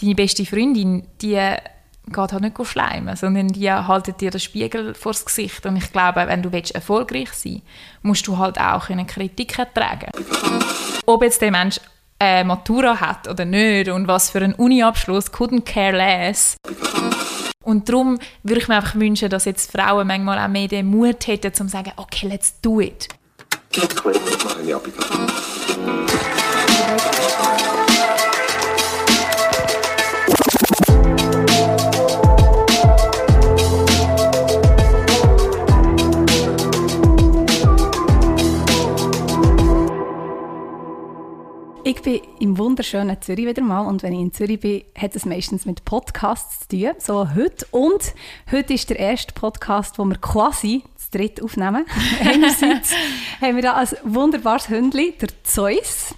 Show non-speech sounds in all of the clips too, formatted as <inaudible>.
Deine beste Freundin, die geht halt nicht schleimen, sondern die haltet dir den Spiegel vors Gesicht. Und ich glaube, wenn du erfolgreich sein willst, musst du halt auch eine Kritik ertragen. Ob jetzt der Mensch eine Matura hat oder nicht und was für einen Uni-Abschluss, couldn't care less. Und darum würde ich mir einfach wünschen, dass jetzt Frauen manchmal auch mehr den Mut hätten, um zu sagen, okay, let's do it. Ich bin im wunderschönen Zürich wieder mal und wenn ich in Zürich bin, hat es meistens mit Podcasts zu tun, so heute. Und heute ist der erste Podcast, wo wir quasi zu dritt aufnehmen. <laughs> Einerseits haben wir da ein wunderbares Hündchen, der Zeus.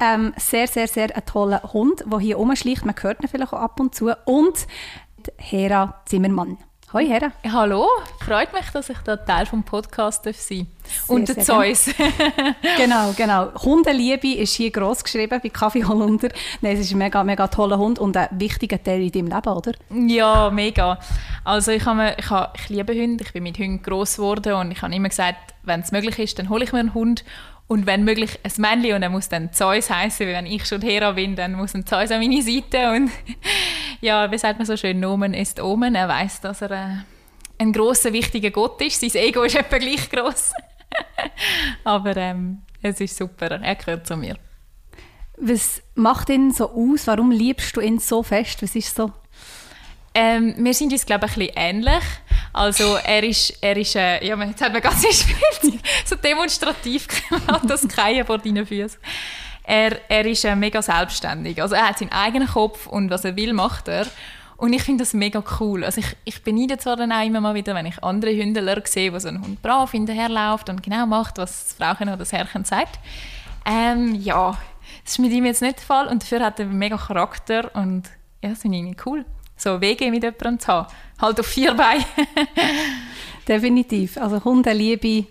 Ähm, sehr, sehr, sehr ein toller Hund, der hier rumschleicht. Man hört ihn vielleicht auch ab und zu. Und Hera Zimmermann. Hoi Hera. Hallo, freut mich, dass ich da Teil vom Podcast sein darf. Und der Zeus. <laughs> genau, genau. Hundeliebe ist hier gross geschrieben bei Kaffee Holunder. Nein, es ist ein mega, mega toller Hund und ein wichtiger Teil in deinem Leben, oder? Ja, mega. Also ich, habe, ich, habe, ich liebe Hunde, ich bin mit Hunden gross geworden und ich habe immer gesagt, wenn es möglich ist, dann hole ich mir einen Hund und wenn möglich ein Männchen und er muss dann Zeus heißen, weil wenn ich schon Hera bin, dann muss ein Zeus an meine Seite und <laughs> ja, wie sagt man so schön, Nomen ist Omen. Er weiß, dass er äh, ein großer wichtiger Gott ist. Sein Ego ist etwa gleich groß. <laughs> Aber ähm, es ist super. Er gehört zu mir. Was macht ihn so aus? Warum liebst du ihn so fest? Was ist so? Ähm, wir sind uns glaube ich ein bisschen ähnlich. Also er ist, er ist äh, ja, jetzt hat man ganz <laughs> gespielt, so demonstrativ gemacht, das Kreien vor deinen Füßen. Er, er ist äh, mega selbstständig. Also er hat seinen eigenen Kopf und was er will, macht er. Und ich finde das mega cool. Also ich, ich beneide zwar dann auch immer mal wieder, wenn ich andere Hündler sehe, wo so ein Hund brav hinterherläuft und genau macht, was das Frauchen oder das Herrchen sagt. Ähm, ja, das ist mit ihm jetzt nicht der Fall und dafür hat er mega Charakter und ja, das finde ich cool so Wege mit jemandem zu haben. Halt auf vier Beinen. <laughs> Definitiv. Also Hundeliebe, die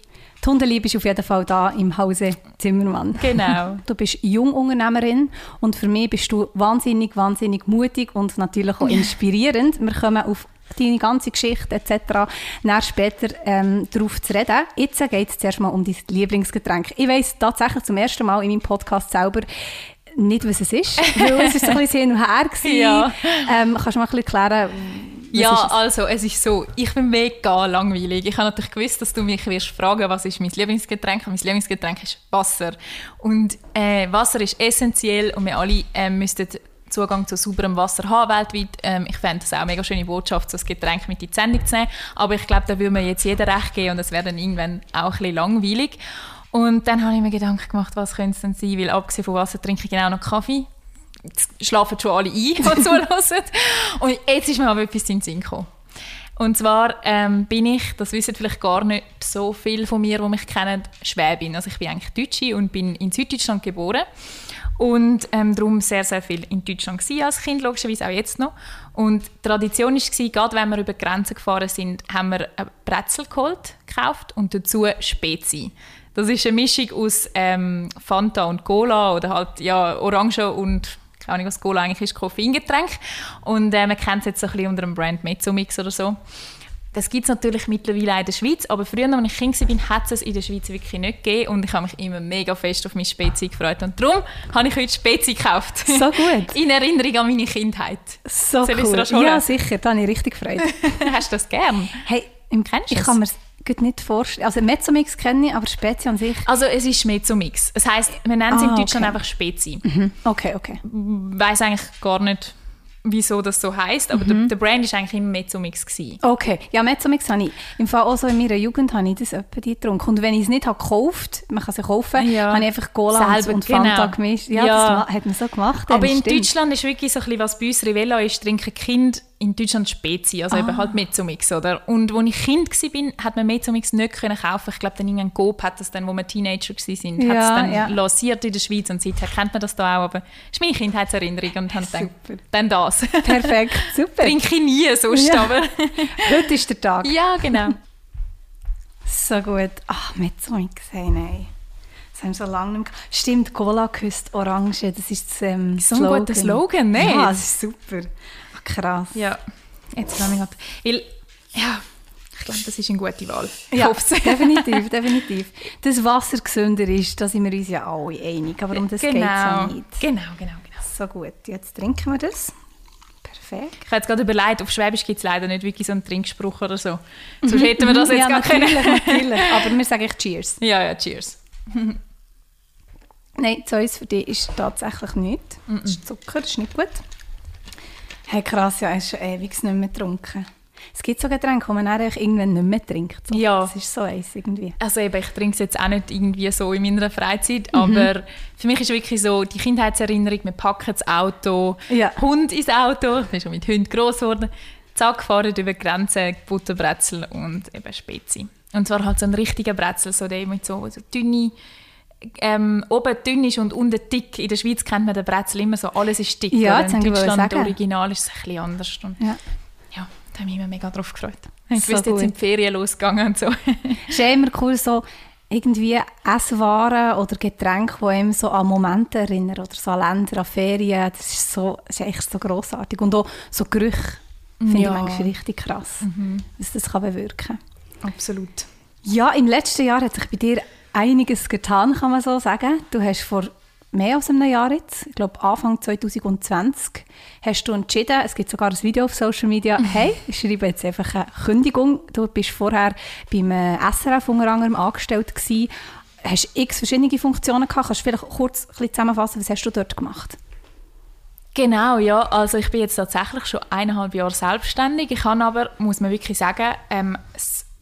Hundeliebe ist auf jeden Fall da im Hause Zimmermann. Genau. <laughs> Du bist Jungunternehmerin und für mich bist du wahnsinnig, wahnsinnig mutig und natürlich auch inspirierend. Wir kommen auf deine ganze Geschichte etc. Dann später ähm, darauf zu reden. Jetzt geht es zuerst mal um dein Lieblingsgetränk. Ich weiss tatsächlich zum ersten Mal in meinem Podcast selber, nicht, was es ist, weil es ist so ein bisschen hin und her <laughs> Ja. Ähm, kannst du mal ein bisschen erklären, ja, es? also es ist so, ich bin mega langweilig. Ich habe natürlich gewusst, dass du mich wirst fragen, was ist mein Lieblingsgetränk. Und mein Lieblingsgetränk ist Wasser. Und äh, Wasser ist essentiell und wir alle äh, müssten Zugang zu sauberem Wasser haben weltweit. Ähm, ich fände es auch eine mega schöne Botschaft, so ein Getränk mit in die Sendung zu nehmen. Aber ich glaube, da würde mir jetzt jeder recht geben und es wäre dann irgendwann auch ein bisschen langweilig. Und dann habe ich mir Gedanken gemacht, was könnte es denn sein, weil abgesehen von Wasser trinke ich genau noch Kaffee. Jetzt schlafen schon alle ein, die <laughs> zuhören. Und jetzt ist mir aber etwas in den Sinn gekommen. Und zwar ähm, bin ich, das wissen vielleicht gar nicht so viele von mir, die mich kennen, Schwäbin. Also ich bin eigentlich Deutsche und bin in Süddeutschland geboren. Und ähm, darum sehr, sehr viel in Deutschland als Kind, logischerweise auch jetzt noch. Und die Tradition war, gerade wenn wir über Grenzen gefahren sind, haben wir ein Brezel geholt, gekauft und dazu Spezi. Das ist eine Mischung aus ähm, Fanta und Cola oder halt ja, Orange und keine Ahnung, was Cola eigentlich ist, Koffeingetränk. Und äh, man kennt es jetzt so ein bisschen unter dem Brand Mezzomix oder so. Das gibt es natürlich mittlerweile auch in der Schweiz, aber früher, als ich Kind war, hat es in der Schweiz wirklich nicht gegeben und ich habe mich immer mega fest auf meine Spezi gefreut und darum habe ich heute Spezi gekauft. So gut. <laughs> in Erinnerung an meine Kindheit. So Soll cool. Ja, sicher, da habe ich richtig gefreut. <laughs> Hast du das gern? Hey, im Kennst ich kann mir nicht vorstellen. Also Mezzomix kenne ich, aber Spezi an sich? Also es ist Mezzomix. Das heisst, wir nennen es ah, in Deutschland okay. einfach Spezi. Mhm. Okay, okay. Ich weiss eigentlich gar nicht, wieso das so heißt, aber mhm. der, der, Brand war eigentlich immer Mezzomix. Gewesen. Okay, ja Mezzomix habe ich, im Fall auch so in meiner Jugend habe ich das etwa getrunken. Und wenn ich es nicht habe gekauft, man kann es kaufen, ja. habe ich einfach Cola Selber, und Fanta genau. gemischt. Ja, ja, das hat man so gemacht. Aber in stimmt. Deutschland ist wirklich so ein bisschen, was bei uns Rivella ist, trinken Kind in Deutschland Spezi, also ah. eben halt Mezzomix, oder? Und als ich Kind war, hat man Mezzomix nicht können kaufen. Ich glaube, dann irgendein Coop hat das dann, wo wir Teenager waren, ja, hat es dann ja. lanciert in der Schweiz und seither kennt man das da auch. Aber das ist meine Kindheitserinnerung und haben dann, dann das. Perfekt, super. Trinke ich nie sonst, ja. aber... <laughs> Heute ist der Tag. Ja, genau. so gut. Ach, Mezzomix, hey, nein. Das haben wir so lange nicht mehr. Stimmt, Cola küsst Orange, das ist das ähm, So ein guter Slogan, ne? Ja, das ist super. Krass. Ja, jetzt nehme ich. Weil, ja, ich glaube, das ist eine gute Wahl. Ich Ja, <laughs> definitiv, definitiv. Dass Wasser gesünder ist, da sind wir uns ja alle einig. Aber um das geht es ja genau. nicht. genau, genau, genau. So gut, jetzt trinken wir das. Perfekt. Ich habe jetzt gerade überlegt, auf Schwäbisch gibt es leider nicht wirklich so einen Trinkspruch oder so. <laughs> Sonst hätten wir das jetzt ja, gar natürlich, können. <laughs> natürlich. Aber wir sagen Cheers. Ja, ja, cheers. Nein, Zeus für dich ist tatsächlich nichts. Das ist Zucker, das ist nicht gut. Hey, krass, ja, er ist schon ewig nicht mehr getrunken. Es gibt so Getränke, die man dann irgendwann nicht mehr trinkt. So. Ja. Das ist so eins irgendwie. Also eben, ich trinke es jetzt auch nicht irgendwie so in meiner Freizeit, aber für mich ist wirklich so die Kindheitserinnerung, wir packen das Auto, Ja. Hund ins Auto, ich bin schon mit Hunden groß geworden, zack, fahren über die Grenze, Butterbrezel und eben Spezi. Und zwar halt so ein richtiger Brezel, so der mit so, so dünne, ähm, oben dünn ist und unten dick. In der Schweiz kennt man den Brezel immer so, alles ist dick. Ja, in Deutschland original ist es ein bisschen anders. Und Ja. ja, da habe ich mich mega drauf gefreut. Ich So wusste, jetzt sind die Ferien losgegangen und so. Es <laughs> ist ja immer cool, so irgendwie Esswaren oder Getränke, die einem so an Momente erinnern oder so an Länder, an Ferien. Das ist, so, das ist echt so grossartig. Und auch so Gerüche finde Ja. ich manchmal richtig krass, was das kann bewirken Absolut. Ja, im letzten Jahr hat sich bei dir einiges getan, kann man so sagen. Du hast vor mehr als einem Jahr jetzt, ich glaube Anfang 2020, hast du entschieden, es gibt sogar ein Video auf Social Media, hey, ich schreibe jetzt einfach eine Kündigung. Du bist vorher beim äh, SRF unter anderem angestellt gewesen, hast x verschiedene Funktionen gehabt. Kannst du vielleicht kurz ein bisschen zusammenfassen, was hast du dort gemacht? Genau, ja. Also ich bin jetzt tatsächlich schon eineinhalb Jahre selbstständig. Ich habe aber, muss man wirklich sagen, ähm,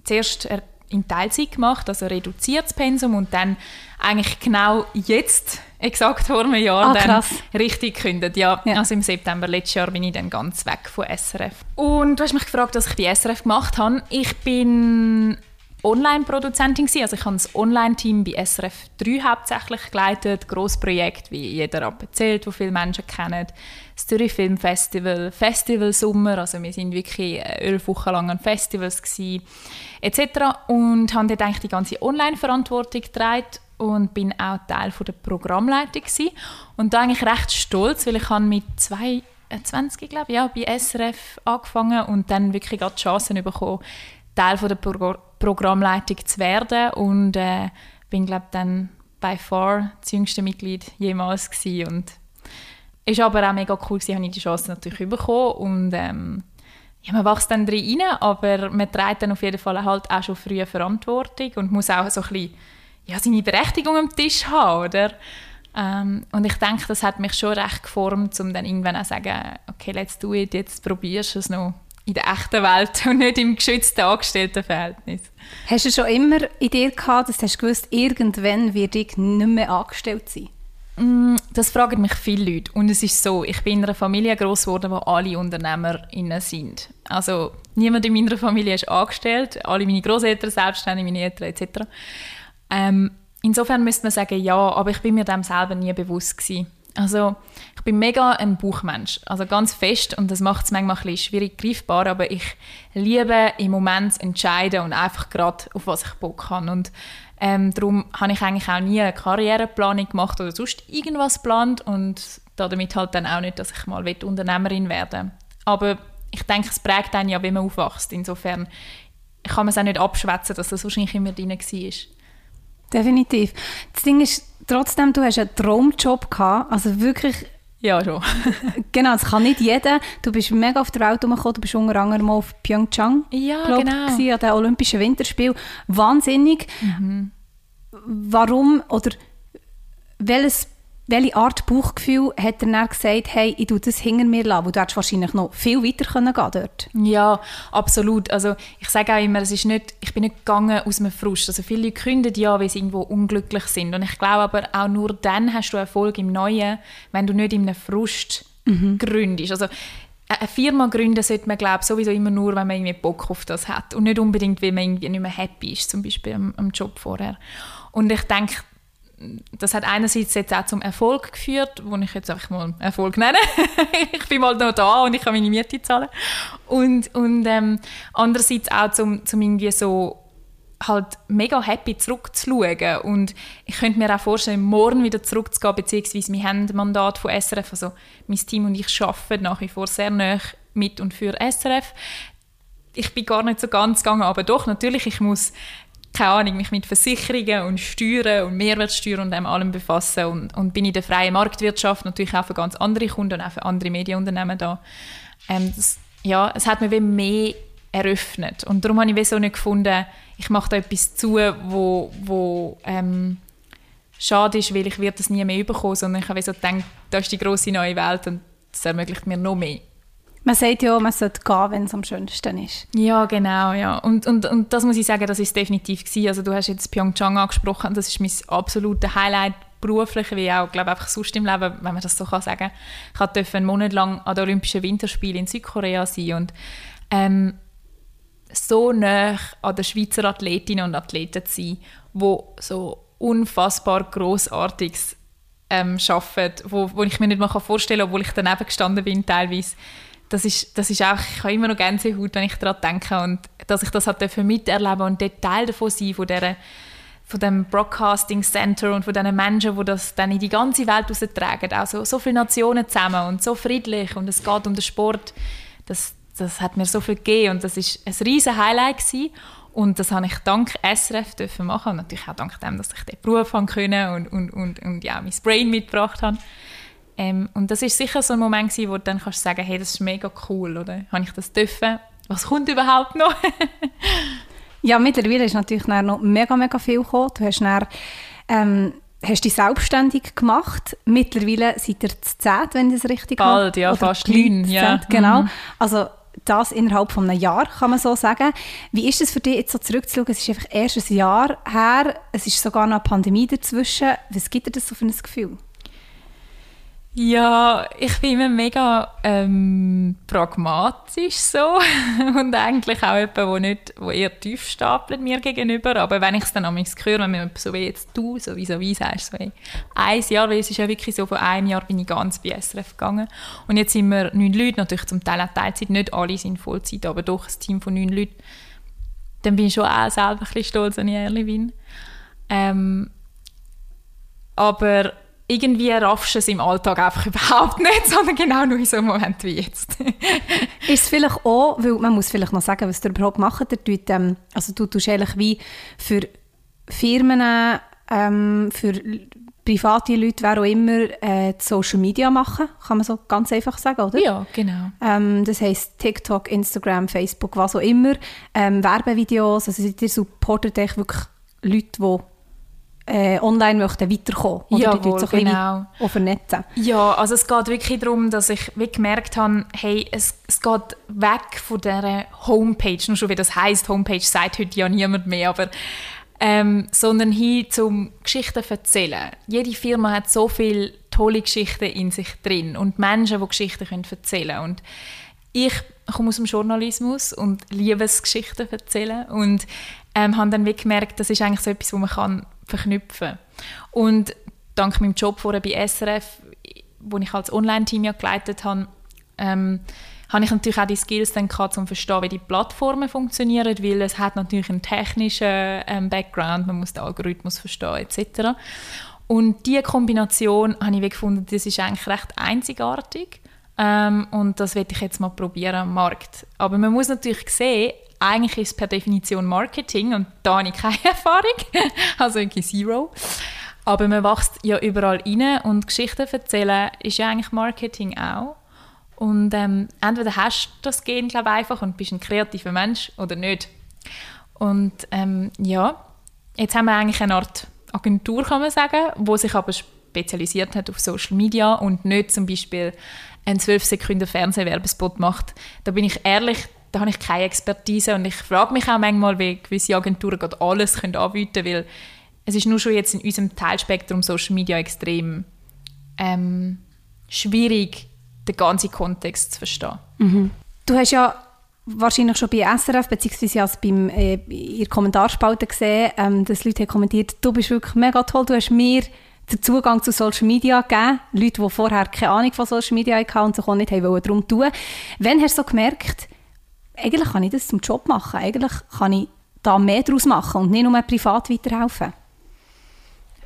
zuerst in Teilzeit gemacht, also reduziertes Pensum und dann eigentlich genau jetzt, exakt vor einem Jahr, Ah, dann richtig gekündigt. Ja, Ja. also im September letztes Jahr bin ich dann ganz weg von SRF. Und du hast mich gefragt, was ich bei SRF gemacht habe. Ich bin Online-Produzentin gewesen. Also ich habe das Online-Team bei SRF 3 hauptsächlich geleitet. Grossprojekt, wie jeder erzählt, wo viele Menschen kennen. Das Zürich Film Festival, Festival Sommer. Also wir sind wirklich äh, elf Wochen lang an Festivals gewesen, etc. Und haben dort eigentlich die ganze Online-Verantwortung getragen und bin auch Teil von der Programmleitung gewesen. Und da eigentlich recht stolz, weil ich habe mit zwei 20, glaube ich, ja, bei SRF angefangen und dann wirklich gerade die Chance bekommen, Teil von der Pro Programmleitung zu werden und äh, bin, glaube dann by far das jüngste Mitglied jemals gewesen. und ist aber auch mega cool gewesen, habe ich die Chance natürlich bekommen und ähm, ja, man wächst dann drin rein, aber man trägt dann auf jeden Fall halt auch schon früh Verantwortung und muss auch so ein bisschen ja, seine Berechtigung am Tisch haben, oder? Ähm, und ich denke, das hat mich schon recht geformt, um dann irgendwann auch zu sagen, okay, let's do it, jetzt probierst du es noch in der echten Welt <laughs> und nicht im geschützten Angestelltenverhältnis. Hast du schon immer in dir gehabt, dass du gewusst, irgendwann werde ich nicht mehr angestellt sein? Das fragen mich viele Leute. Und es ist so, ich bin in einer Familie groß geworden, wo alle UnternehmerInnen sind. Also niemand in meiner Familie ist angestellt, alle meine Großeltern selbstständig, meine Eltern etc. Ähm, insofern müsste man sagen, ja, aber ich bin mir dem selber nie bewusst gewesen. Also ich bin mega ein Buchmensch, also ganz fest und das macht es manchmal ein bisschen schwierig greifbar, aber ich liebe im Moment zu entscheiden und einfach gerade auf was ich Bock habe und ähm, darum habe ich eigentlich auch nie eine Karriereplanung gemacht oder sonst irgendwas geplant und damit halt dann auch nicht, dass ich mal Unternehmerin werden Aber ich denke, es prägt einen ja, wie man aufwächst. Insofern kann man es auch nicht abschwätzen, dass das wahrscheinlich immer drin war. Definitiv. Das Ding ist, trotzdem, du hast einen Traumjob gehabt, also wirklich, Ja, schon. <laughs> genau, das kann nicht jeder. Du bist mega auf der Welt herumgekommen, du bist unter anderem mal auf Pyeongchang, Ja, glaub, genau. gewesen, an den Olympischen Winterspielen. Wahnsinnig. Warum oder welches, welche Art Bauchgefühl hat er dann gesagt, hey, ich tue das hinter mir lassen, weil du hättest wahrscheinlich noch viel weiter können gehen dort. Ja, absolut. Also ich sage auch immer, es ist nicht, ich bin nicht gegangen aus einem Frust. Also viele Leute kündigen ja, weil sie irgendwo unglücklich sind. Und ich glaube aber auch nur dann hast du Erfolg im Neuen, wenn du nicht in einem Frust gründest. Also eine Firma gründen sollte man glaube sowieso immer nur, wenn man irgendwie Bock auf das hat und nicht unbedingt, weil man irgendwie nicht mehr happy ist, zum Beispiel am, am Job vorher. Und ich denke, das hat einerseits jetzt auch zum Erfolg geführt, wo ich jetzt einfach mal Erfolg nenne. <laughs> ich bin mal noch da und ich kann meine Miete zahlen. Und, und ähm, andererseits auch zum, zum irgendwie so halt mega happy zurückzuschauen und ich könnte mir auch vorstellen, morgen wieder zurückzugehen, beziehungsweise wir haben ein Mandat von SRF, also mein Team und ich arbeiten nach wie vor sehr nah mit und für SRF. Ich bin gar nicht so ganz gegangen, aber doch, natürlich, ich muss keine Ahnung, mich mit Versicherungen und Steuern und Mehrwertsteuer und allem befassen und, und bin in der freien Marktwirtschaft natürlich auch für ganz andere Kunden und auch für andere Medienunternehmen da. Ähm, das, ja, es hat mir mehr eröffnet und darum habe ich so nicht gefunden, ich mache da etwas zu, wo, wo ähm, schade ist, weil ich werde das nie mehr bekommen, sondern ich habe so gedacht, das ist die große neue Welt und das ermöglicht mir noch mehr. Man sagt ja, man sollte gehen, wenn es am schönsten ist. Ja, genau, ja. Und, und, und das muss ich sagen, das ist definitiv gewesen. Also du hast jetzt Pyeongchang angesprochen, das ist mein absolutes Highlight beruflich, wie auch, glaube einfach sonst im Leben, wenn man das so kann sagen. Ich durfte einen Monat lang an den Olympischen Winterspielen in Südkorea sein und ähm, so nah an den Schweizer Athletinnen und Athleten zu sein, die so unfassbar Grossartiges ähm, arbeiten, wo, wo ich mir nicht mal vorstellen kann, obwohl ich daneben gestanden bin teilweise. Das ist, das ist auch, ich habe immer noch Gänsehaut, wenn ich daran denke und dass ich das halt miterleben und Teil davon sein, von dieser von dem Broadcasting Center und von diesen Menschen, die das dann in die ganze Welt austragen. Also so viele Nationen zusammen und so friedlich und es geht um den Sport. Das, das hat mir so viel gegeben und das ist ein riesen Highlight gewesen. Und das habe ich dank SRF dürfen machen und natürlich auch dank dem, dass ich den Beruf haben können und, und, und, und ja, mein Brain mitgebracht habe. Ähm, und das ist sicher so ein Moment gewesen, wo du dann kannst sagen, hey, das ist mega cool, oder? Habe ich das dürfen? Was kommt überhaupt noch? <laughs> ja, mittlerweile ist natürlich noch mega, mega viel gekommen. Du hast dann, ähm, hast dich selbstständig gemacht. Mittlerweile seid ihr zu zehn, wenn ich das richtig habe. Bald, ja, Oder fast neun. Ja. Genau. Mhm. Also das innerhalb von einem Jahr, kann man so sagen. Wie ist es für dich, jetzt so zurückzuschauen? Es ist einfach erst ein Jahr her, es ist sogar noch eine Pandemie dazwischen. Was gibt dir das so für ein Gefühl? Ja, ich bin immer mega ähm, pragmatisch so. <laughs> Und eigentlich auch jemand, wo nicht, wo eher tief stapelt mir gegenüber, aber wenn ich es dann am höre, wenn man so wie jetzt du so wie so wie sagst, so hey, ein Jahr, weil es ist ja wirklich so, vor einem Jahr bin ich ganz bei SRF gegangen. Und jetzt sind wir neun Leute, natürlich zum Teil auch Teilzeit, nicht alle sind Vollzeit, aber doch ein Team von neun Leuten, dann bin ich schon auch selber ein bisschen stolz, wenn ich ehrlich bin. Ähm, aber irgendwie raffst du es im Alltag einfach <laughs> überhaupt nicht, sondern genau nur in so einem Moment wie jetzt. <laughs> ist es vielleicht auch, weil man muss vielleicht noch sagen, was ihr überhaupt macht, ihr tut, ähm, also du tust eigentlich wie für Firmen, ähm, für private Leute, wer auch immer, äh, Social Media machen, kann man so ganz einfach sagen, oder? Ja, genau. Ähm, das heisst TikTok, Instagram, Facebook, was auch immer, ähm, Werbevideos, also ihr supportet echt wirklich Leute, die äh, online möchten weiterkommen oder Jawohl, die so genau. auch vernetzen. Ja, also es geht wirklich darum, dass ich wie gemerkt habe, hey, es, es geht weg von dieser Homepage, nur schon wie das heißt, Homepage sagt heute ja niemand mehr, aber ähm, sondern hin zum Geschichten erzählen. Jede Firma hat so viele tolle Geschichten in sich drin und Menschen, die Geschichten können erzählen können. Und ich komme aus dem Journalismus und liebe es, Geschichten erzählen und ähm, habe dann wie gemerkt, das ist eigentlich so etwas, wo man kann verknüpfen. Und dank meinem Job vorher bei SRF, wo ich als Online-Team ja geleitet habe, ähm, habe ich natürlich auch die Skills dann gehabt, um zu verstehen, wie die Plattformen funktionieren, weil es hat natürlich einen technischen ähm, Background, man muss den Algorithmus verstehen etc. Und diese Kombination habe ich gefunden, das ist eigentlich recht einzigartig ähm, und das werde ich jetzt mal probieren am Markt. Aber man muss natürlich sehen, eigentlich ist es per Definition Marketing und da habe ich keine <laughs> Erfahrung, also irgendwie zero. Aber man wächst ja überall rein und Geschichten erzählen ist ja eigentlich Marketing auch. Und ähm, entweder hast du das Gen, glaube einfach und bist ein kreativer Mensch oder nicht. Und ähm, ja, jetzt haben wir eigentlich eine Art Agentur, kann man sagen, wo sich aber spezialisiert hat auf Social Media und nicht zum Beispiel einen 12 Sekunden Fernsehwerbespot macht. Da bin ich ehrlich, da habe ich keine Expertise und ich frage mich auch manchmal, wie gewisse Agenturen gerade alles können anbieten können, weil es ist nur schon jetzt in unserem Teilspektrum Social Media extrem ähm, schwierig, den ganzen Kontext zu verstehen. Mhm. Du hast ja wahrscheinlich schon bei SRF, beim, äh, in der Kommentarspalte gesehen, ähm, dass Leute haben kommentiert, du bist wirklich mega toll, du hast mir den Zugang zu Social Media gegeben. Leute, die vorher keine Ahnung von Social Media hatten und sich auch nicht haben darum tun. Wann hast du so gemerkt, eigentlich kann ich das zum Job machen. Eigentlich kann ich da mehr daraus machen und nicht nur privat weiterhelfen?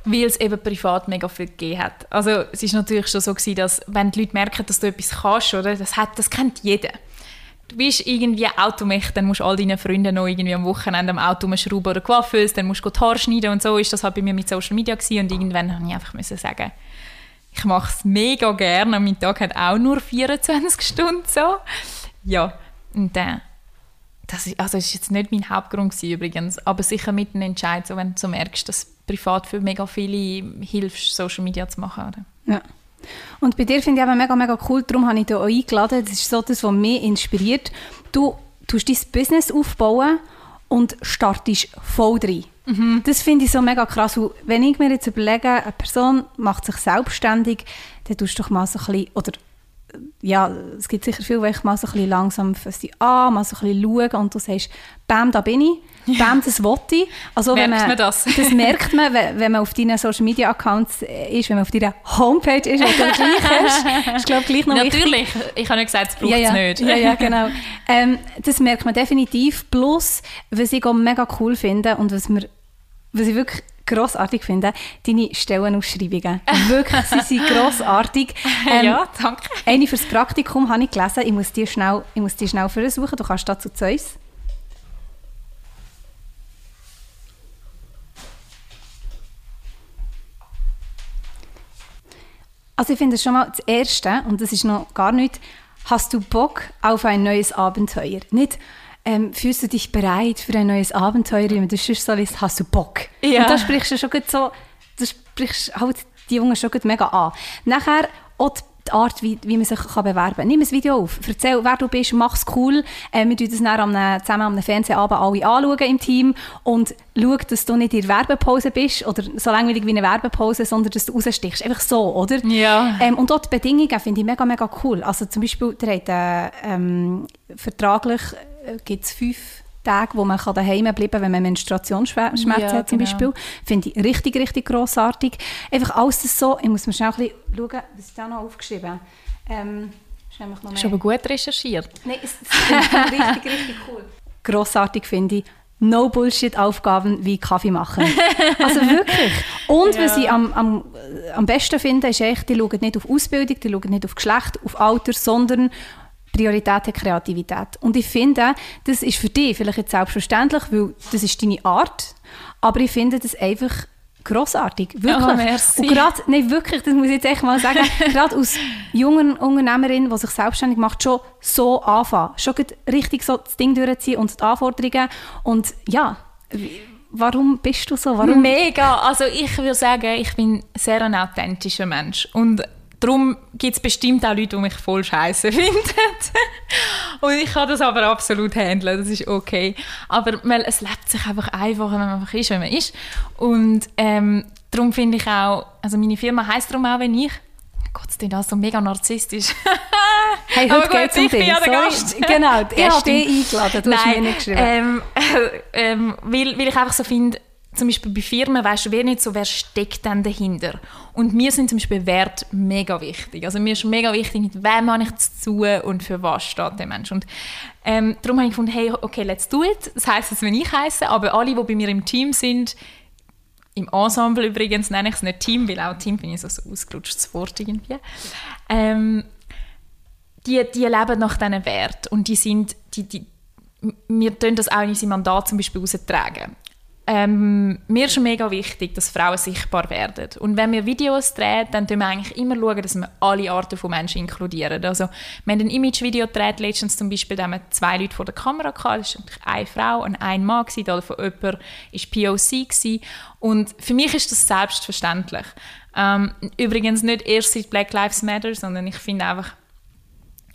weil es eben privat mega viel gegeben hat. Also es ist natürlich schon so gewesen, dass wenn die Leute merken, dass du etwas kannst, oder, das, hat, das kennt jeder. Du bist irgendwie Automech, dann musst du all deinen Freunden noch irgendwie am Wochenende am Auto schrauben oder Coiffeuse, dann musst du die Haare schneiden und so ist das halt bei mir mit Social Media gewesen. und irgendwann habe ich einfach müssen sagen, ich mache es mega gerne und mein Tag hat auch nur 24 Stunden so. Ja, und dann das ist, also ist jetzt nicht mein Hauptgrund gewesen, übrigens, aber sicher mit einem Entscheid, so, wenn du so merkst, dass privat für mega viele hilfst, Social Media zu machen. Oder? Ja. Und bei dir finde ich aber mega, mega cool, darum habe ich dich auch eingeladen, das ist so das, was mich inspiriert. Du tust dein Business aufbauen und startest voll rein. Mhm. Das finde ich so mega krass. wenn ich mir jetzt überlege, eine Person macht sich selbstständig, dann tust du doch mal so ein bisschen, oder ja, es gibt sicher viel, wo ich mal so ein bisschen langsam sie an, mal so ein bisschen schauen und du sagst, bam, da bin ich, bam, das wollte ich. Also, merkt man, man das? das merkt man, wenn, man auf deinen Social Media Accounts ist, wenn man auf deiner Homepage ist, wo du gleich hast. <laughs> ist, glaube gleich noch Natürlich, wichtig. ich habe nicht gesagt, es braucht ja, ja. es nicht. Ja, ja, <laughs> genau. Ähm, das merkt man definitiv. Plus, was ich auch mega cool finde und was, mir, was ich wirklich grossartig finde, deine Stellenausschreibungen. Wirklich, sie sind grossartig. <laughs> Ähm, ja, danke. Eine fürs Praktikum habe ich gelesen. Ich muss die schnell, ich muss die schnell versuchen. Du kannst dazu zu uns. Also ich finde schon mal das Erste, und das ist noch gar nicht, hast du Bock auf ein neues Abenteuer? Nicht, ähm, fühlst du dich bereit für ein neues Abenteuer, man das sonst so liest, hast du Bock? Ja. Und da sprichst du schon so, da sprichst halt die Jungen schon mega an. Nachher auch die Art, wie, wie man sich kann bewerben kann. Nimm ein Video auf, erzähl, wer du bist, mach es cool. Äh, wir schauen das dann am, zusammen am Fernsehabend alle anschauen im Team und schau, dass du nicht in der Werbepause bist oder so langweilig wie eine Werbepause, sondern dass du rausstichst. Einfach so, oder? Ja. Ähm, und dort die Bedingungen finde ich mega, mega cool. Also zum Beispiel, der hat äh, ähm, vertraglich gibt es fünf Tage, wo man daheim bleiben kann, wenn man Menstruationsschmerzen ja, hat zum genau. Beispiel. Finde ich richtig, richtig grossartig. Einfach alles das so, ich muss mir schnell ein bisschen schauen, was ist da noch aufgeschrieben? Ähm, ist noch aber gut recherchiert. Nein, es ist richtig, <laughs> richtig cool. Grossartig finde ich. No Bullshit-Aufgaben wie Kaffee machen. Also wirklich. Und <laughs> ja. was ich am, am, am besten finde, ist echt, die schauen nicht auf Ausbildung, die schauen nicht auf Geschlecht, auf Alter, sondern Priorität hat Kreativität. Und ich finde, das ist für dich vielleicht jetzt selbstverständlich, weil das ist deine Art, aber ich finde das einfach grossartig, wirklich. Oh, merci. Und gerade, nein, wirklich, das muss ich jetzt echt mal sagen, <laughs> gerade aus jungen Unternehmerin, die sich selbstständig macht, schon so anfangen, schon richtig so das Ding durchziehen und die Anforderungen und ja, warum bist du so? Warum? Mega, also ich würde sagen, ich bin sehr ein authentischer Mensch und Darum gibt es bestimmt auch Leute, die mich voll scheiße <laughs> finden. und ich kann das aber absolut handeln, das ist okay. Aber man, es lebt sich einfach einfacher, wenn man einfach ist, wenn man ist. Und ähm, darum finde ich auch, also meine Firma heisst darum auch, wenn ich Gott, das ist so mega narzisstisch. hey, heute geht es um dich. Ja <laughs> genau, ich habe dich eingeladen, du Nein, hast mir nicht geschrieben. Ähm, äh, <laughs> ähm, weil, weil ich einfach so finde, zum Beispiel bei Firmen weißt du nicht so, wer steckt denn dahinter. Und mir sind zum Beispiel Werte mega wichtig. Also mir ist mega wichtig, mit wem habe ich zu tun und für was steht der Mensch. Und ähm, darum habe ich gefunden, hey, okay, let's do it. Das heisst jetzt, wenn ich heiße, aber alle, die bei mir im Team sind, im Ensemble übrigens nenne ich es nicht Team, weil auch Team finde ich so ein ausgelutschtes Wort irgendwie. Ähm, die, die leben nach diesen Wert und die sind, die, die, wir tun das auch in unserem Mandat zum Beispiel austragen. Ähm, mir ist mega wichtig, dass Frauen sichtbar werden. Und wenn wir Videos drehen, dann schauen wir eigentlich immer, schauen, dass wir alle Arten von Menschen inkludieren. Also, wir haben ein Image-Video gedreht, letztens zum Beispiel, da haben wir zwei Leute vor der Kamera gehabt, das war eine Frau und ein Mann, gewesen, von jemandem war POC. Gewesen. Und für mich ist das selbstverständlich. Ähm, übrigens nicht erst seit Black Lives Matter, sondern ich finde einfach,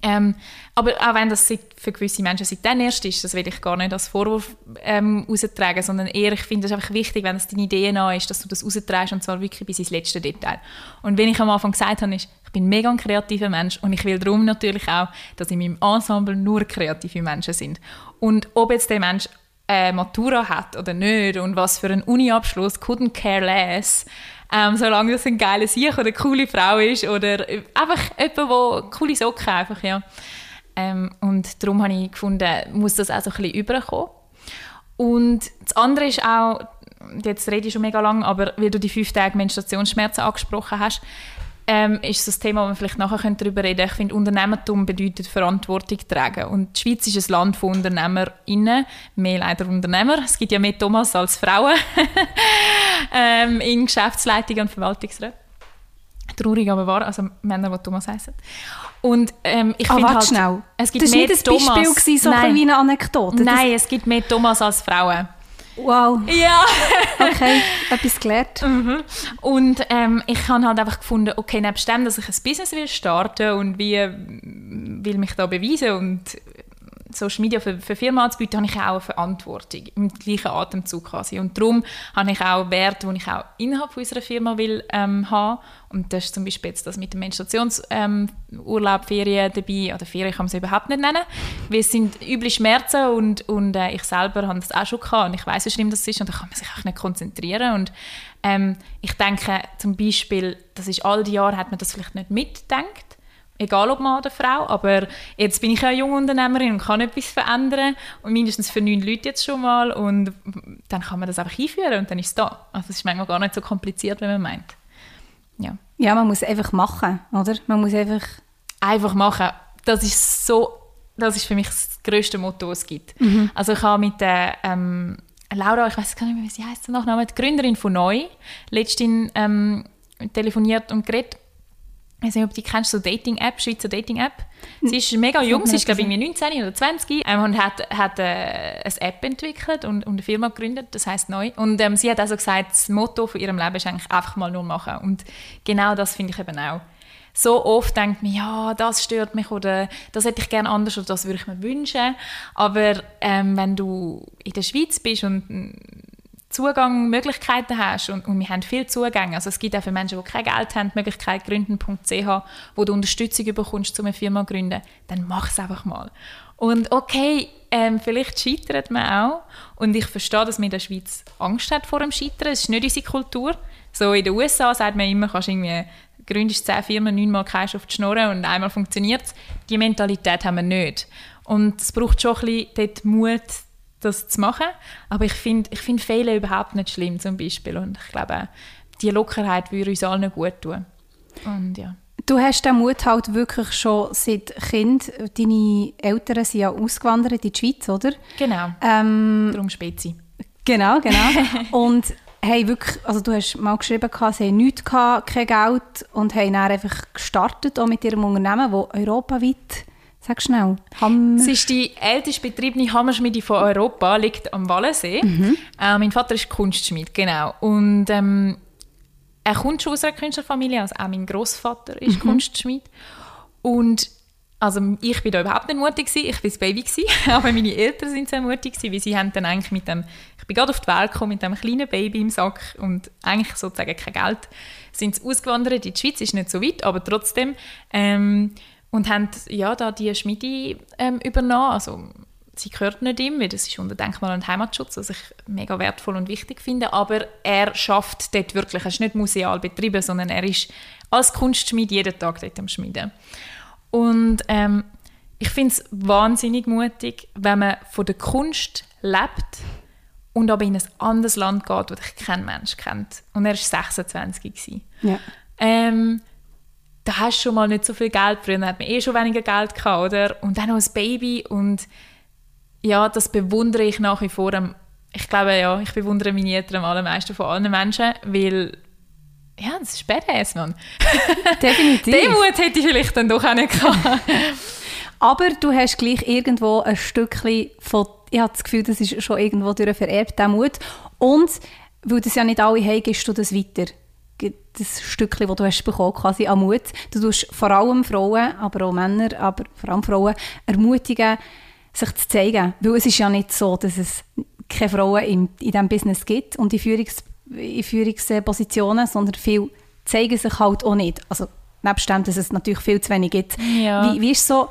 ähm, aber auch wenn das für gewisse Menschen seit dann erst ist, das will ich gar nicht als Vorwurf ähm, raustragen, sondern eher, ich finde es einfach wichtig, wenn es deine DNA ist, dass du das rausträgst und zwar wirklich bis ins letzte Detail. Und wenn ich am Anfang gesagt habe, ist, ich bin mega ein kreativer Mensch und ich will darum natürlich auch, dass in meinem Ensemble nur kreative Menschen sind. Und ob jetzt der Mensch äh, Matura hat oder nicht und was für einen Uni-Abschluss, couldn't care less, ähm, solange das ein geiler Sieg oder eine coole Frau ist oder einfach jemand, der coole Socken einfach, ja. Ähm, und darum habe ich gefunden, muss das auch so ein bisschen überkommen. Und das andere ist auch, jetzt rede ich schon mega lang, aber weil du die fünf Tage Menstruationsschmerzen angesprochen hast, ähm, ist das Thema, wo wir vielleicht nachher darüber reden können. Ich finde, Unternehmertum bedeutet Verantwortung tragen. Und die Schweiz ist ein Land von UnternehmerInnen, mehr leider Unternehmer. Es gibt ja mehr Thomas als Frauen <laughs> ähm, in Geschäftsleitung und Verwaltungsräten. Traurig, aber wahr, also Männer, die Thomas heißen. Und ähm, ich Ah, finde halt, schnell. es gibt das war nicht ein Beispiel, Thomas. gewesen, so ein Nein. eine Anekdote. Nein, es gibt mehr Thomas als Frauen. Wow, Ja. <laughs> okay, etwas gelernt. Mhm. Und ähm, ich habe halt einfach gefunden, okay, nebst dem, dass ich ein Business will starten und wie will mich da beweisen und Social Media für, für Firmen anzubieten, habe ich auch eine Verantwortung im gleichen Atemzug quasi. Und darum habe ich auch Werte, die ich auch innerhalb unserer Firma will ähm, haben. Und das ist zum Beispiel jetzt das mit dem Menstruationsurlaub, ähm, Ferien dabei. Oder Ferien kann man es überhaupt nicht nennen. Weil es sind üble Schmerzen und, und äh, ich selber habe das auch schon gehabt und ich weiß, wie schlimm das ist und da kann man sich auch nicht konzentrieren. Und ähm, ich denke zum Beispiel, das ist all die Jahre hat man das vielleicht nicht mitgedacht egal ob Mann oder Frau, aber jetzt bin ich ja eine junge Unternehmerin und kann etwas verändern und mindestens für neun Leute jetzt schon mal und dann kann man das einfach einführen und dann ist es da. Also es ist manchmal gar nicht so kompliziert, wie man meint. Ja. Ja, man muss einfach machen, oder? Man muss einfach... Einfach machen, das ist so, das ist für mich das grösste Motto, das es gibt. Also ich habe mit der ähm, Laura, ich weiß gar nicht mehr, wie sie heißt, Nachname, die Gründerin von Neu, letztens ähm, telefoniert und geredet ich weiß nicht, ob du die kennst, so Dating-App, Schweizer Dating-App. Sie ist mega jung, sie ist glaube ich irgendwie 19 oder 20 ähm, und hat, hat äh, eine App entwickelt und, und eine Firma gegründet, das heißt neu. Und ähm, sie hat also gesagt, das Motto von ihrem Leben ist eigentlich einfach mal nur machen. Und genau das finde ich eben auch. So oft denkt man, ja, das stört mich oder das hätte ich gerne anders oder das würde ich mir wünschen. Aber ähm, wenn du in der Schweiz bist und Zugang, Möglichkeiten hast und, und wir haben viele Zugänge. Also es gibt auch für Menschen, die kein Geld haben, die Möglichkeit gründen.ch, wo du Unterstützung bekommst, um eine Firma zu gründen, dann mach es einfach mal. Und okay, ähm, vielleicht scheitert man auch und ich verstehe, dass man in der Schweiz Angst hat vor dem Scheitern. Es ist nicht unsere Kultur. So in den USA sagt man immer, kannst irgendwie gründest zehn Firmen, neunmal kehrst auf die Schnurren und einmal funktioniert es. Die Mentalität haben wir nicht. Und es braucht schon ein bisschen Mut, das zu machen. Aber ich finde ich find Fehler überhaupt nicht schlimm zum Beispiel. Und ich glaube, die Lockerheit würde uns allen gut tun. Und ja. Du hast den Mut halt wirklich schon seit Kind. Deine Eltern sind ja ausgewandert in die Schweiz, oder? Genau, Ähm, darum Spezi. genau, genau. <laughs> und hey, wirklich, also du hast mal geschrieben, sie haben nichts, gehabt, kein Geld und haben dann einfach gestartet auch mit ihrem Unternehmen, das europaweit, sag schnell, Hammer... Es ist die älteste betriebene Hammerschmiede von Europa, liegt am Wallensee. Äh, mein Vater ist Kunstschmied, genau. Und ähm, er kommt schon aus einer Künstlerfamilie, also auch mein Großvater ist Kunstschmied. Und also ich bin da überhaupt nicht mutig gewesen, ich war das Baby gewesen, <laughs> aber meine Eltern sind sehr mutig gewesen, weil sie haben dann eigentlich mit dem, ich bin gerade auf die Welt gekommen mit dem kleinen Baby im Sack. Und eigentlich sozusagen kein Geld, sind sie ausgewandert in die Schweiz, ist nicht so weit, aber trotzdem ähm, und haben ja da die Schmiede ähm, übernommen, also sie gehört nicht ihm, weil das ist unter Denkmal- und Heimatschutz, was ich mega wertvoll und wichtig finde, aber er schafft dort wirklich, er ist nicht museal betrieben, sondern er ist als Kunstschmied jeden Tag dort am Schmieden. Und ähm, ich finde es wahnsinnig mutig, wenn man von der Kunst lebt und aber in ein anderes Land geht, wo dich kein Mensch kennt. Und er war 26 gewesen. Ja. Ähm, da hast du schon mal nicht so viel Geld. Früher hat man eh schon weniger Geld gehabt, oder? Und dann noch ein Baby und ja, das bewundere ich nach wie vor. Ich glaube, ja, ich bewundere meine Eltern am allermeisten von allen Menschen, weil ja, das ist Badass, Mann. <laughs> Definitiv. Den Mut hätte ich vielleicht dann doch auch nicht gehabt. <laughs> Aber du hast gleich irgendwo ein Stückchen von, ich habe das Gefühl, das ist schon irgendwo durch vererbt, der Mut. Und, weil das ja nicht alle haben, gibst du das weiter. Das Stückchen, das du hast bekommen, quasi an Mut. Du tust vor allem Frauen, aber auch Männer, aber vor allem Frauen, ermutigen, sich zu zeigen. Weil es ist ja nicht so, dass es keine Frauen in, in diesem Business gibt und in, Führungs, in Führungspositionen, sondern viele zeigen sich halt auch nicht. Also, nebst dem, dass es natürlich viel zu wenig gibt. Ja. Wie, wie ist so,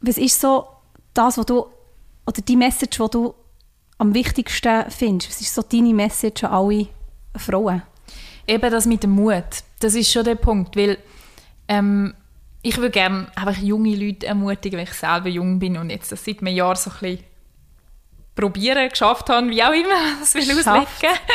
was ist so das, was du, oder die Message, die du am wichtigsten findest? Was ist so deine Message an alle Frauen? Eben das mit dem Mut, das ist schon der Punkt, weil ähm, ich würde gerne einfach junge Leute ermutigen, weil ich selber jung bin und jetzt das seit einem Jahr so ein bisschen probieren, geschafft habe, wie auch immer, <laughs> das will auslegen.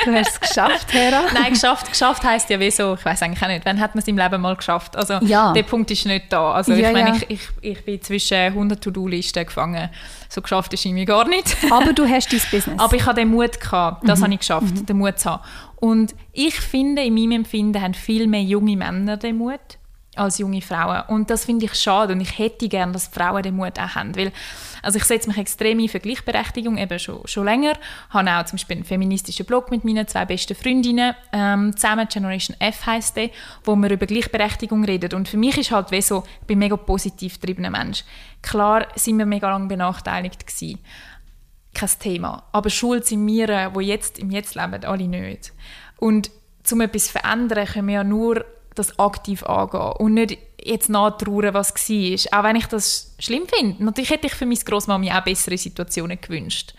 Du hast es geschafft, Hera. <laughs> Nein, geschafft, geschafft heisst ja wieso, ich weiß eigentlich auch nicht, wann hat man es im Leben mal geschafft? Also Ja. der Punkt ist nicht da. Also Ja, ich meine, ja. ich, ich, ich bin zwischen 100 To-Do-Listen gefangen. So geschafft ist irgendwie gar nicht. Aber du hast dein Business. Aber ich hatte den Mut, gehabt, das Mhm. habe ich geschafft, den Mut zu haben. Und ich finde, in meinem Empfinden haben viel mehr junge Männer den Mut als junge Frauen. Und das finde ich schade und ich hätte gerne, dass Frauen den Mut auch haben. Weil, also ich setze mich extrem ein für Gleichberechtigung, eben schon, schon länger. habe auch zum Beispiel einen feministischen Blog mit meinen zwei besten Freundinnen ähm, zusammen, Generation F heisst der, wo wir über Gleichberechtigung reden. Und für mich ist halt wie so, ich bin ein mega positiv getriebener Mensch. Klar sind wir mega lange benachteiligt gewesen kein Thema. Aber schuld sind wir, die jetzt im Jetzt leben, alle nicht. Und um etwas zu verändern, können wir ja nur das aktiv angehen und nicht jetzt nachtrauern, was war. Auch wenn ich das schlimm finde. Natürlich hätte ich für meine Großmami auch bessere Situationen gewünscht.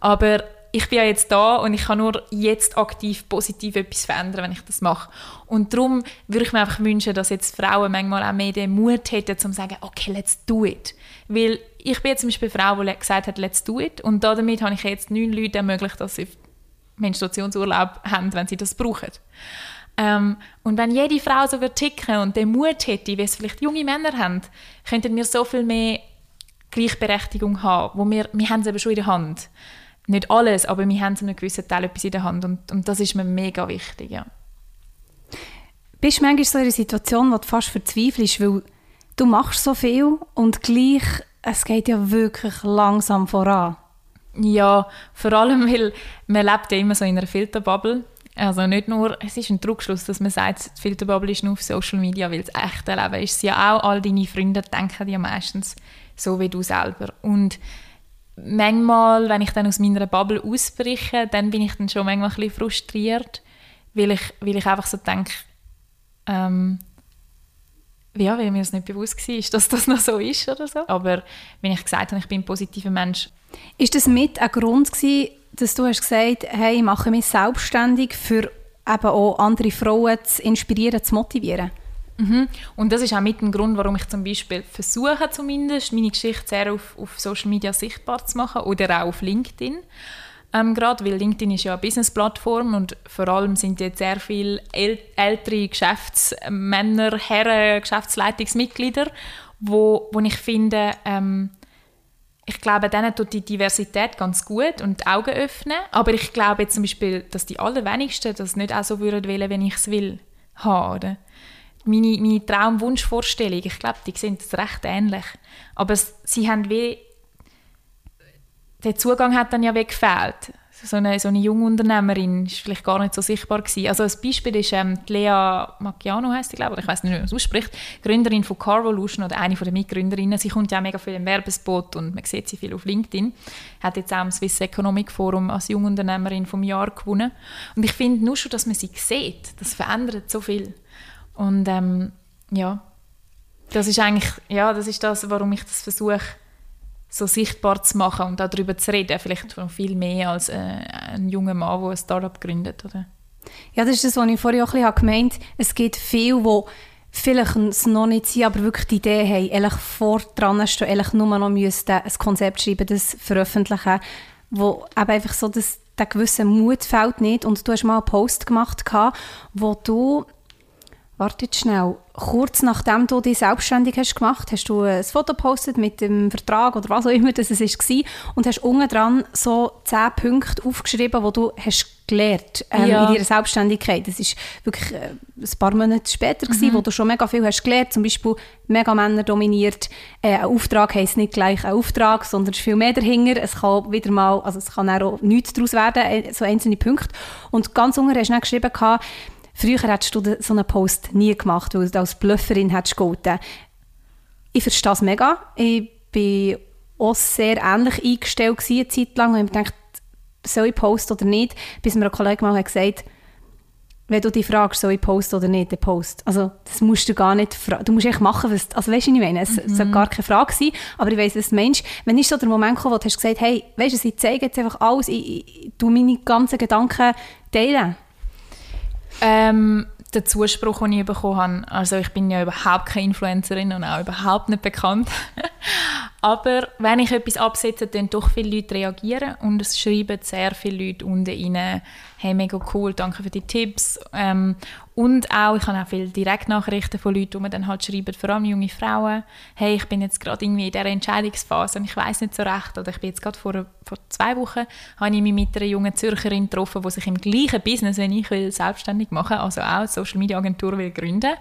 Aber ich bin ja jetzt da und ich kann nur jetzt aktiv positiv etwas verändern, wenn ich das mache. Und darum würde ich mir einfach wünschen, dass jetzt Frauen manchmal auch mehr den Mut hätten, um zu sagen, okay, let's do it. Weil ich bin jetzt zum Beispiel Frau, die gesagt hat, let's do it. Und damit habe ich jetzt neun Leuten ermöglicht, dass sie Menstruationsurlaub haben, wenn sie das brauchen. Ähm, und wenn jede Frau so würde ticken und den Mut hätte, wie es vielleicht junge Männer haben, könnten wir so viel mehr Gleichberechtigung haben, wo wir, wir haben es eben schon in der Hand. Nicht alles, aber wir haben zu einem gewissen Teil etwas in der Hand und, und das ist mir mega wichtig, ja. Bist du manchmal so in einer Situation, wo du fast verzweifelst, weil du machst so viel und gleich, es geht ja wirklich langsam voran. Ja, vor allem, weil man lebt ja immer so in einer Filterbubble. Also nicht nur, es ist ein Trugschluss, dass man sagt, die Filterbubble ist nur auf Social Media, weil das echte Leben ist ja auch. All deine Freunde denken ja meistens so wie du selber. Und manchmal, wenn ich dann aus meiner Bubble ausbreche, dann bin ich dann schon manchmal ein bisschen frustriert, weil ich, weil ich einfach so denke, ähm, ja, weil mir das nicht bewusst war, <laughs> dass das noch so ist oder so. Aber wenn ich gesagt habe, ich bin ein positiver Mensch, Ist das mit ein Grund gewesen, dass du hast gesagt, hey, ich mache mich selbstständig, für eben auch andere Frauen zu inspirieren, zu motivieren? Mhm. Und das ist auch mit ein Grund, warum ich zum Beispiel versuche, zumindest meine Geschichte sehr auf, auf Social Media sichtbar zu machen oder auch auf LinkedIn. Ähm, gerade, weil LinkedIn ist ja eine Business-Plattform und vor allem sind jetzt sehr viele äl ältere Geschäftsmänner, Herren, Geschäftsleitungsmitglieder, wo, wo ich finde, ähm, ich glaube, denen tut die Diversität ganz gut und die Augen öffnen. Aber ich glaube jetzt zum Beispiel, dass die allerwenigsten das nicht auch so würden wollen, wenn ich es will, haben. Oder? Meine, meine Traum-Wunsch-Vorstellung, ich glaube, die sind recht ähnlich. Aber sie haben wie... Der Zugang hat dann ja weggefehlt. So eine, so eine junge Unternehmerin ist vielleicht gar nicht so sichtbar gewesen. Also als Beispiel ist ähm, Lea Macchiano, heißt sie, glaube ich, ich weiß nicht, wie man es ausspricht, Gründerin von Carvolution oder eine der Mitgründerinnen. Sie kommt ja auch mega viel im Werbespot und man sieht sie viel auf LinkedIn. Hat jetzt auch am Swiss Economic Forum als Jungunternehmerin vom Jahr gewonnen. Und ich finde nur schon, dass man sie sieht, das verändert so viel. Und ähm, ja, das ist eigentlich, ja, das ist das, warum ich das versuche, so sichtbar zu machen und darüber zu reden. Vielleicht noch viel mehr als äh, ein junger Mann, der ein Startup gründet. Oder? Ja, das ist das, was ich vorhin auch ein bisschen gemeint habe. Es gibt viele, die vielleicht es noch nicht sind, aber wirklich die Idee haben, ehrlich vor dran stehen, ehrlich nur noch müssten ein Konzept schreiben, das veröffentlichen, wo eben einfach so das, der gewisse Mut fehlt nicht. Und du hast mal einen Post gemacht, wo du, warte jetzt schnell, kurz nachdem du dich selbstständig hast gemacht, hast du ein Foto gepostet mit dem Vertrag oder was auch immer das es war und hast unten dran so zehn Punkte aufgeschrieben, die du hast gelernt ähm, Ja. in deiner Selbstständigkeit. Das ist wirklich äh, ein paar Monate später, gewesen, wo du schon mega viel hast gelernt, zum Beispiel mega Männer dominiert. Äh, ein Auftrag heisst nicht gleich ein Auftrag, sondern es ist viel mehr dahinter. Es kann wieder mal, also es kann auch nichts daraus werden, äh, so einzelne Punkte. Und ganz unten hast du dann geschrieben, gehabt, früher hättest du so einen Post nie gemacht, weil du als Blufferin hättest gelten. Ich verstehe das mega. Ich bin auch sehr ähnlich eingestellt gewesen, eine Zeit lang und ich gedacht, soll ich posten oder nicht, bis mir ein Kollege mal hat gesagt wenn du dich fragst, soll ich posten oder nicht, dann post. Also das musst du gar nicht fragen. Du musst echt machen, was, also weißt du, ich meine? Es soll gar keine Frage sein, aber ich weiss, du meinst. Wenn ist so der Moment gekommen, wo du hast gesagt, hey, weißt du, ich zeige jetzt einfach alles, ich, ich, ich meine ganzen Gedanken teilen. Ähm, der Zuspruch, den ich bekommen habe, also ich bin ja überhaupt keine Influencerin und auch überhaupt nicht bekannt. <laughs> Aber wenn ich etwas absetze, dann doch viele Leute reagieren und es schreiben sehr viele Leute unten rein, hey, mega cool, danke für die Tipps. Ähm, und auch, ich habe auch viele Direktnachrichten von Leuten, die mir dann halt schreiben, vor allem junge Frauen, hey, ich bin jetzt gerade irgendwie in dieser Entscheidungsphase und ich weiß nicht so recht, oder ich bin jetzt gerade vor, vor zwei Wochen, habe ich mich mit einer jungen Zürcherin getroffen, die sich im gleichen Business, wenn ich will, selbstständig machen also auch eine Social Media Agentur will gründen.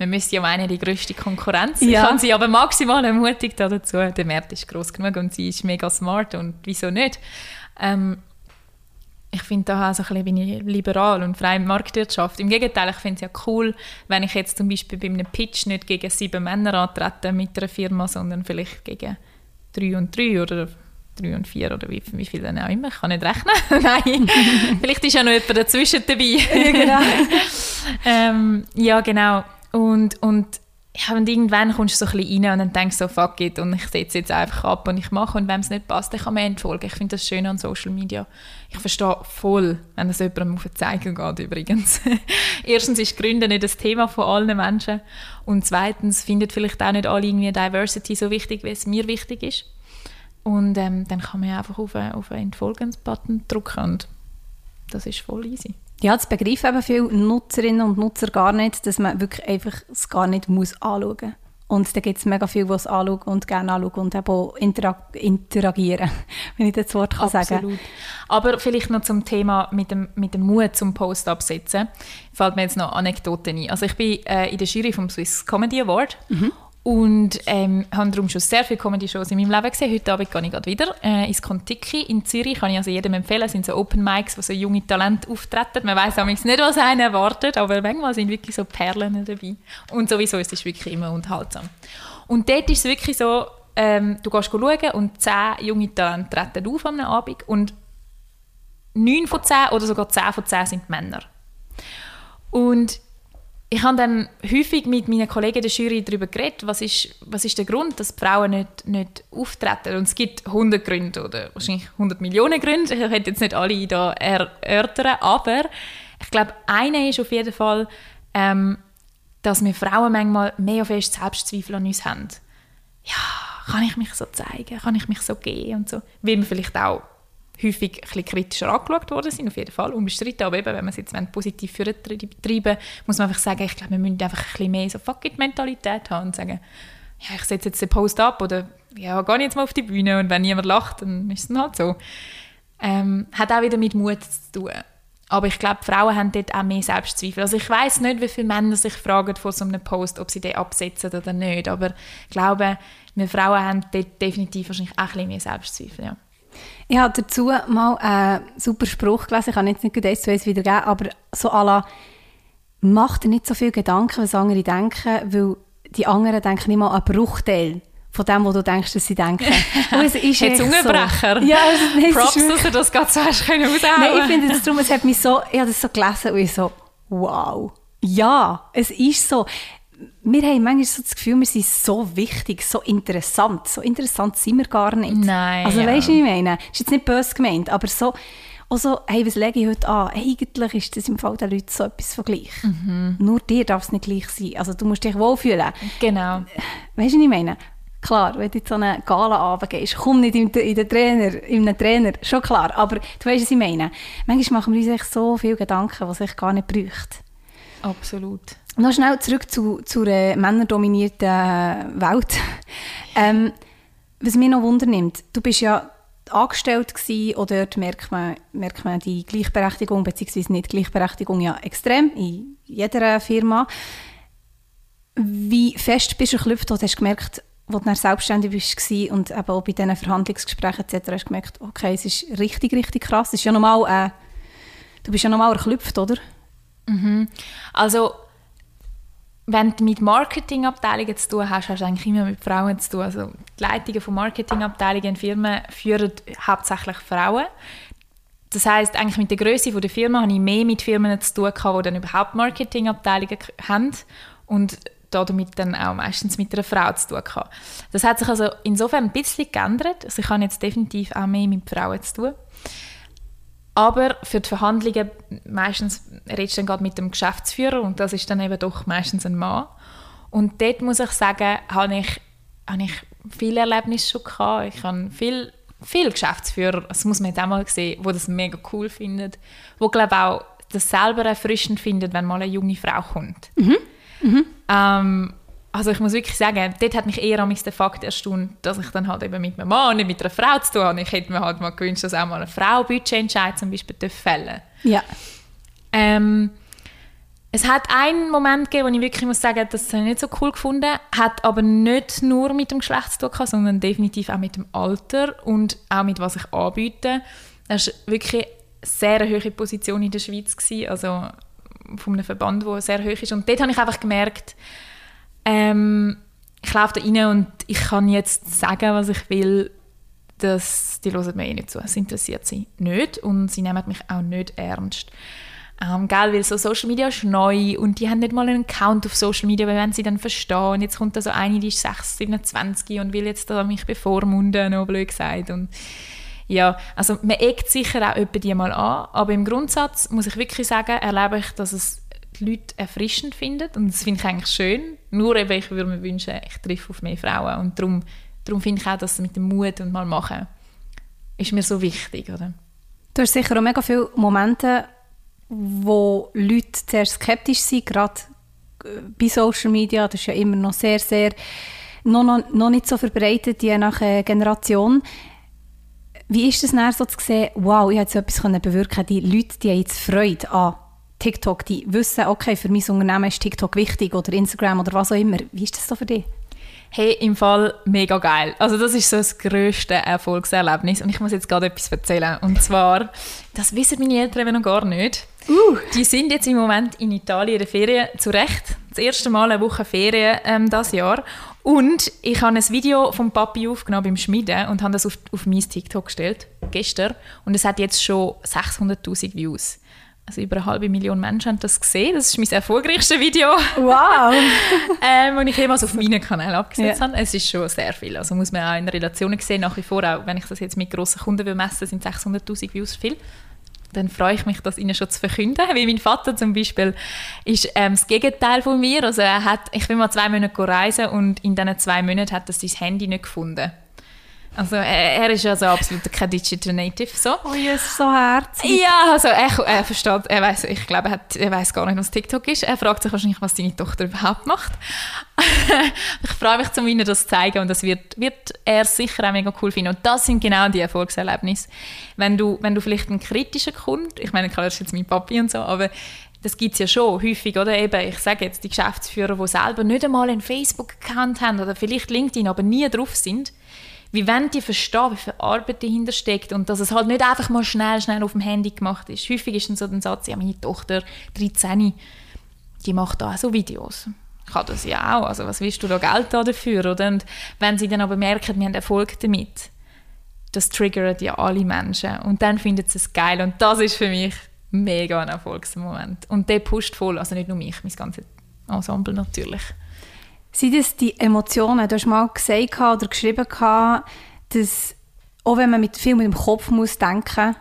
Man müsste ja meinen, die grösste Konkurrenz. Ja. Ich habe sie aber maximal ermutigt dazu. Der Markt ist groß genug und sie ist mega smart und wieso nicht? Ähm, ich finde da so ein bin ich liberal und freie Marktwirtschaft. Im Gegenteil, ich finde es ja cool, wenn ich jetzt zum Beispiel bei einem Pitch nicht gegen sieben Männer antrete mit einer Firma, sondern vielleicht gegen drei und drei oder drei und vier oder wie, wie viel dann auch immer. Ich kann nicht rechnen. <laughs> Nein, vielleicht ist ja noch jemand dazwischen dabei. <laughs> ja, genau. <laughs> ähm, ja, genau. Und, und ja, und irgendwann kommst du so ein bisschen rein und dann denkst so, fuck it, und ich setze jetzt einfach ab und ich mache und wenn es nicht passt, dann kann man entfolgen. Ich finde das schön an Social Media. Ich verstehe voll, wenn es jemandem auf den Zeiger geht übrigens. <laughs> Erstens ist Gründen nicht das Thema von allen Menschen und zweitens findet vielleicht auch nicht alle irgendwie Diversity so wichtig, wie es mir wichtig ist. Und ähm, dann kann man einfach auf einen, auf einen Entfolgens-Button drücken und das ist voll easy. Ja, das begreifen eben viele Nutzerinnen und Nutzer gar nicht, dass man wirklich einfach es gar nicht muss anschauen muss. Und da gibt es mega viele, die es anschauen und gerne anschauen und eben auch interag interagieren, <laughs> wenn ich das Wort kann Absolut. sagen Aber vielleicht noch zum Thema mit dem, mit dem Mut zum Post absetzen, fällt mir jetzt noch Anekdoten ein. Also ich bin äh, in der Jury vom Swiss Comedy Award mhm. Und ähm, habe darum schon sehr viele Comedy-Shows in meinem Leben gesehen. Heute Abend gehe ich gerade wieder äh, ins Kontiki in Zürich. Kann ich also jedem empfehlen. Es sind so Open Mics, wo so junge Talente auftreten. Man weiß nicht, was einen erwartet, aber manchmal sind wirklich so Perlen dabei. Und sowieso ist es wirklich immer unterhaltsam. Und dort ist es wirklich so, ähm, du gehst schauen und zehn junge Talente treten auf am Abend und neun von zehn oder sogar zehn von zehn sind Männer. Und ich habe dann häufig mit meinen Kollegen der Jury darüber geredet, was ist, was ist der Grund, dass Frauen nicht, nicht auftreten. Und es gibt 100 Gründe oder wahrscheinlich 100 Millionen Gründe. Ich hätte jetzt nicht alle hier erörtern, aber ich glaube, einer ist auf jeden Fall, ähm, dass wir Frauen manchmal mehr fest Selbstzweifel an uns haben. Ja, kann ich mich so zeigen? Kann ich mich so gehen? Und so. Wie wir vielleicht auch häufig ein kritischer angeschaut worden sind, auf jeden Fall, unbestritten. Aber eben, wenn man es jetzt positiv für treiben muss man einfach sagen, ich glaube, wir müssen einfach ein bisschen mehr so Fuck-it-Mentalität haben und sagen, ja, ich setze jetzt den Post ab oder ja, gehe jetzt mal auf die Bühne und wenn niemand lacht, dann ist es dann halt so. Ähm, hat auch wieder mit Mut zu tun. Aber ich glaube, Frauen haben dort auch mehr Selbstzweifel. Also ich weiß nicht, wie viele Männer sich fragen vor so einem Post, ob sie den absetzen oder nicht. Aber ich glaube, wir Frauen haben dort definitiv wahrscheinlich auch ein bisschen mehr Selbstzweifel. Ja. Ich habe dazu mal einen super Spruch gelesen, ich kann jetzt nicht das zu wiedergeben, aber so à la, mach dir nicht so viel Gedanken, was andere denken, weil die anderen denken immer einen Bruchteil von dem, was du denkst, dass sie denken. <laughs> Und es ist Jetzt Zungenbrecher. So. Ja, also, nein, Props, dass du das gerade zuerst können Nein, ich finde das darum, es hat mich so, ich habe das so gelesen und ich so, wow. Ja, es ist so wir haben manchmal so das Gefühl, wir sind so wichtig, so interessant. So interessant sind wir gar nicht. Nein. Also ja. weißt du, was ich meine? Ist jetzt nicht böse gemeint, aber so, also, hey, was lege ich heute an? Eigentlich ist das im Fall der Leute so etwas von gleich. Mhm. Nur dir darf es nicht gleich sein. Also du musst dich wohlfühlen. Genau. Weißt du, was ich meine? Klar, wenn du in so eine Gala gehst, komm nicht in, in den Trainer, in einen Trainer, schon klar. Aber du weißt, was ich meine. Manchmal machen wir uns echt so viele Gedanken, was ich gar nicht bräuchte. Absolut. Noch schnell zurück zu, zu einer männerdominierten Welt. <laughs> ähm, was mich noch wundernimmt, du bist ja angestellt gewesen, und dort merkt man, merkt man die Gleichberechtigung bzw. nicht Gleichberechtigung ja extrem in jeder Firma. Wie fest bist du geklüpft und hast gemerkt, als du selbstständig warst und eben auch bei diesen Verhandlungsgesprächen etc. hast du gemerkt, okay, es ist richtig, richtig krass. Es ist ja normal, äh, du bist ja normal erklüpft, oder? Mhm. Also wenn du mit Marketingabteilungen zu tun hast, hast du eigentlich immer mit Frauen zu tun. Also die Leitungen von Marketingabteilungen in Firmen führen hauptsächlich Frauen. Das heißt, eigentlich mit der Größe der Firma habe ich mehr mit Firmen zu tun gehabt, die dann überhaupt Marketingabteilungen haben und damit dann auch meistens mit einer Frau zu tun gehabt. Das hat sich also insofern ein bisschen geändert. Also ich habe jetzt definitiv auch mehr mit Frauen zu tun. Aber für die Verhandlungen meistens redest du dann gerade mit dem Geschäftsführer und das ist dann eben doch meistens ein Mann. Und dort muss ich sagen, habe ich, habe ich viele Erlebnisse schon gehabt. Ich habe viel, viele Geschäftsführer, das muss man jetzt auch mal sehen, die das mega cool finden, wo glaube auch das selber erfrischend finden, wenn mal eine junge Frau kommt. Mhm. Mhm. Ähm, also ich muss wirklich sagen, dort hat mich eher der Fakt erstaunt, dass ich dann halt eben mit einem Mann, nicht mit einer Frau zu tun habe. Ich hätte mir halt mal gewünscht, dass auch mal eine Frau Budgetentscheid zum Beispiel fällen Ja. Ähm, es hat einen Moment gegeben, wo ich wirklich muss sagen, das habe ich nicht so cool gefunden, hat aber nicht nur mit dem Geschlecht zu tun gehabt, sondern definitiv auch mit dem Alter und auch mit was ich anbiete. Das ist wirklich eine sehr hohe Position in der Schweiz gewesen, also von einem Verband, der sehr hoch ist. Und dort habe ich einfach gemerkt, ähm, ich laufe da rein und ich kann jetzt sagen, was ich will, dass die hören mir eh nicht zu. Es interessiert sie nicht und sie nehmen mich auch nicht ernst. Ähm, gell, weil so Social Media ist neu und die haben nicht mal einen Account auf Social Media, weil wenn sie dann verstehen, und jetzt kommt da so eine, die ist 6, 27 und will jetzt da mich bevormunden, noch blöd gesagt. Und ja, also man eckt sicher auch öppe die mal an, aber im Grundsatz muss ich wirklich sagen, erlebe ich, dass es die Leute erfrischend finden und das finde ich eigentlich schön. Nur eben, ich würde mir wünschen, ich treffe auf mehr Frauen und darum, darum finde ich auch, dass mit dem Mut und mal machen ist mir so wichtig, oder? Du hast sicher auch mega viele Momente, wo Leute sehr skeptisch sind, gerade äh, bei Social Media. Das ist ja immer noch sehr, sehr noch, noch, noch nicht so verbreitet, je nach äh, Generation. Wie ist es dann so zu sehen, wow, ich habe so etwas bewirken Die Leute, die haben jetzt Freude an TikTok, die wissen, okay, für mein Unternehmen ist TikTok wichtig oder Instagram oder was auch immer. Wie ist das so für dich? Hey, im Fall mega geil. Also das ist so das grösste Erfolgserlebnis und ich muss jetzt gerade etwas erzählen. Und zwar, das wissen meine Eltern noch gar nicht. Uh. Die sind jetzt im Moment in Italien in der Ferien, zu Recht. Das erste Mal eine Woche Ferien ähm, das Jahr. Und ich habe ein Video vom Papi aufgenommen beim Schmieden und habe das auf, auf mein TikTok gestellt, gestern. Und es hat jetzt schon 600'000 Views. Also über eine halbe Million Menschen haben das gesehen. Das ist mein erfolgreichstes Video. Wow! <laughs> ähm, und ich jemals auf meinen Kanal abgesetzt ja. habe. Es ist schon sehr viel. Also muss man auch in Relationen sehen. Nach wie vor, auch wenn ich das jetzt mit grossen Kunden messen sind 600'000 Views viel. Dann freue ich mich, das ihnen schon zu verkünden. Wie mein Vater zum Beispiel ist ähm, das Gegenteil von mir. Also er hat, ich bin mal zwei Monate reisen und in diesen zwei Monaten hat er sein Handy nicht gefunden. Also er, er ist ja so absolut kein Digital Native so. Oh, ist so herzlich. Ja, also er, er versteht, er weiß, ich glaube, er, hat, er weiß gar nicht, was TikTok ist. Er fragt sich wahrscheinlich, was seine Tochter überhaupt macht. <laughs> ich freue mich, um ihnen das zu zeigen und das wird, wird er sicher auch mega cool finden. Und das sind genau die Erfolgserlebnisse. Wenn du, wenn du vielleicht einen kritischen Kunden, ich meine, klar, das ist jetzt mein Papi und so, aber das gibt es ja schon häufig, oder? Eben, ich sage jetzt, die Geschäftsführer, die selber nicht einmal einen Facebook-Account haben oder vielleicht LinkedIn, aber nie drauf sind, wie wenn die verstehen, wie viel Arbeit dahinter steckt und dass es halt nicht einfach mal schnell, schnell auf dem Handy gemacht ist. Häufig ist dann so der Satz, ja, meine Tochter, 13, die macht da auch so Videos. Kann das ja auch, also was willst du da Geld dafür, oder? Und wenn sie dann aber merken, wir haben Erfolg damit, das triggert ja alle Menschen und dann finden sie es geil und das ist für mich mega ein Erfolgsmoment. Und der pusht voll, also nicht nur mich, mein ganzes Ensemble natürlich. Sind es die Emotionen? Du hast mal gesagt oder geschrieben, dass auch wenn man mit, viel mit dem Kopf muss denken muss,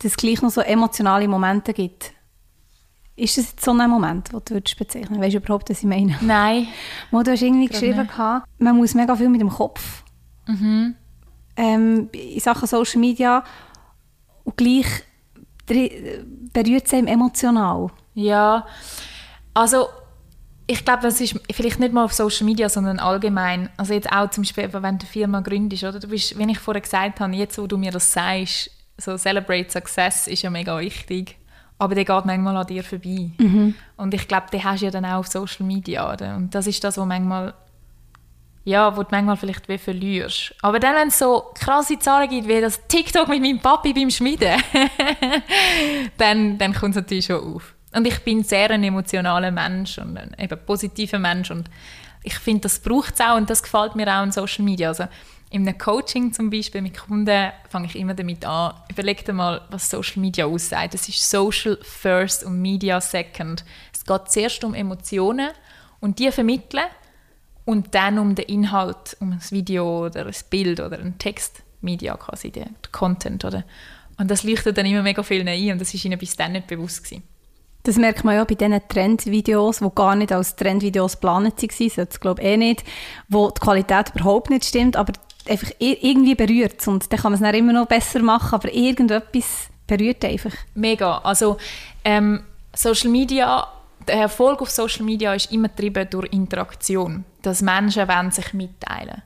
dass es gleich noch so emotionale Momente gibt. Ist das jetzt so ein Moment, den du würdest bezeichnen Weißt du überhaupt, was ich meine? <laughs> Nein. Mal, du hast irgendwie geschrieben, gehabt, man muss mega viel mit dem Kopf. Mhm. Ähm, in Sachen Social Media und gleich berührt es einem emotional. Ja, also ich glaube, das ist vielleicht nicht mal auf Social Media, sondern allgemein. Also jetzt auch zum Beispiel, wenn du eine Firma gründest, oder? Du bist, wie ich vorher gesagt habe, jetzt, wo du mir das sagst, so Celebrate Success ist ja mega wichtig. Aber der geht manchmal an dir vorbei. Mhm. Und ich glaube, den hast du ja dann auch auf Social Media, oder? Und das ist das, wo manchmal ja, wo du manchmal vielleicht wie verlierst. Aber dann, wenn es so krasse Zahlen gibt, wie das TikTok mit meinem Papi beim Schmieden, <laughs> dann, dann kommt es natürlich schon auf. Und ich bin sehr ein emotionaler Mensch und ein eben positiver Mensch und ich finde, das braucht es auch und das gefällt mir auch in Social Media. Also in einem Coaching zum Beispiel mit Kunden fange ich immer damit an, überleg dir mal, was Social Media aussagt. Es ist Social first und Media second. Es geht zuerst um Emotionen und die vermitteln und dann um den Inhalt, um ein Video oder ein Bild oder ein Text, Media quasi, der Content. Oder? Und das leuchtet dann immer mega vielen ein und das ist ihnen bis dann nicht bewusst gewesen. Das merkt man ja bei diesen Trendvideos, die gar nicht als Trendvideos geplant waren, sollte glaube ich eh nicht, wo die Qualität überhaupt nicht stimmt, aber einfach irgendwie berührt und dann kann man es dann immer noch besser machen, aber irgendetwas berührt einfach. Mega, also ähm, Social Media, der Erfolg auf Social Media ist immer getrieben durch Interaktion, dass Menschen wollen sich mitteilen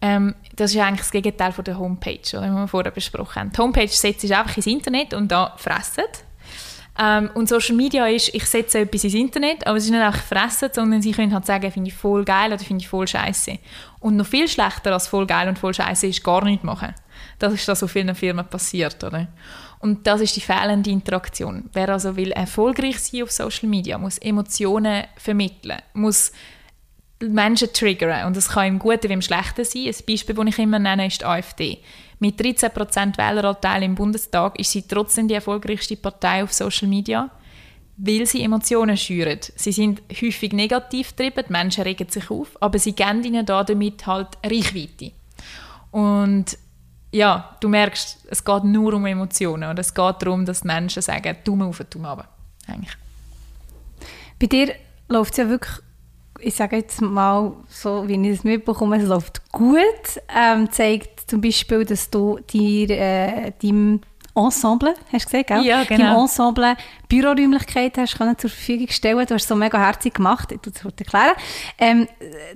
ähm, das ist eigentlich das Gegenteil von der Homepage, die wir vorher besprochen haben. Die Homepage setzt sich einfach ins Internet und da fressen ähm, und Social Media ist, ich setze etwas ins Internet, aber es ist nicht einfach fressen, sondern sie können halt sagen, finde ich voll geil oder finde ich voll scheiße. Und noch viel schlechter als voll geil und voll scheiße ist gar nichts machen. Das ist das, was vielen Firmen passiert, oder? Und das ist die fehlende Interaktion. Wer also will erfolgreich sein auf Social Media, muss Emotionen vermitteln, muss Menschen triggern. Und das kann im Guten wie im Schlechten sein. Ein Beispiel, das ich immer nenne, ist die AfD. Mit 13% Wähleranteil im Bundestag ist sie trotzdem die erfolgreichste Partei auf Social Media, weil sie Emotionen schüren. Sie sind häufig negativ getrieben, die Menschen regen sich auf, aber sie geben ihnen damit halt Reichweite. Und ja, du merkst, es geht nur um Emotionen und es geht darum, dass die Menschen sagen, Daumen auf, Daumen runter. Eigentlich. Bei dir läuft es ja wirklich ich sage jetzt mal so, wie ich es mitbekomme, es läuft gut. Ähm, zeigt zum Beispiel, dass du dir, äh, deinem Ensemble, hast du gesagt, gell? Ja, genau. Deinem Ensemble Büroräumlichkeit hast können zur Verfügung stellen. Du hast es so mega herzig gemacht. Ich das erklären. Ähm,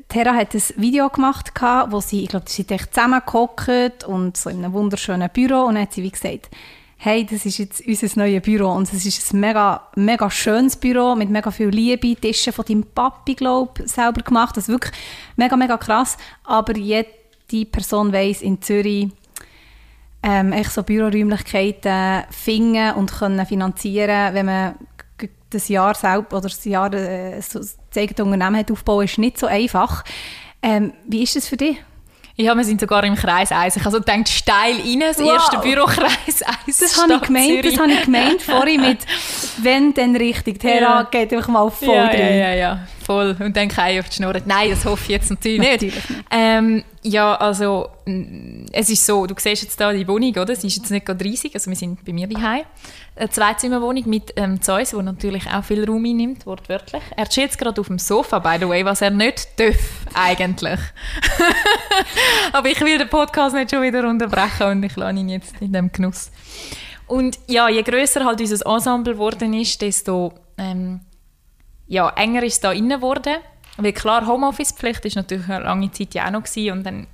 Terra hat ein Video gemacht, wo sie, ich glaube, sie sind echt zusammengehockt und so in einem wunderschönen Büro und dann hat sie wie gesagt, hey, das ist jetzt unser neues Büro und es ist ein mega, mega schönes Büro mit mega viel Liebe, Tische von deinem Papi, glaube selber gemacht, das ist wirklich mega, mega krass, aber jede Person weiss in Zürich, ähm, echt so Büroräumlichkeiten finden und können finanzieren, wenn man das Jahr selbst oder das Jahr äh, so das eigene Unternehmen hat aufbauen, ist nicht so einfach. Ähm, wie ist das für dich? Ja, wir sind sogar im Kreis 1. Ich also denkt steil rein, das wow. erste Bürokreis 1. Das habe ich gemeint, das habe ich gemeint vorhin mit <laughs> «Wenn, dann richtig». Terra ja. geht einfach mal voll ja, drin. Ja, ja, ja, voll. Und dann ich auf die Schnur. Nein, das hoffe ich jetzt natürlich nicht. Natürlich nicht. Ähm, ja, also es ist so, du siehst jetzt hier die Wohnung, oder? Sie ist jetzt nicht gerade riesig, also wir sind bei mir daheim. Eine Zweizimmerwohnung mit ähm, Zeus, die natürlich auch viel Raum einnimmt, wortwörtlich. Er jetzt gerade auf dem Sofa, by the way, was er nicht darf, eigentlich. <laughs> Aber ich will den Podcast nicht schon wieder unterbrechen und ich lasse ihn jetzt in dem Genuss. Und ja, je grösser halt unser Ensemble geworden ist, desto ähm, ja, enger ist es da innen geworden. Weil klar, Homeoffice-Pflicht ist natürlich eine lange Zeit ja auch noch gewesen, und dann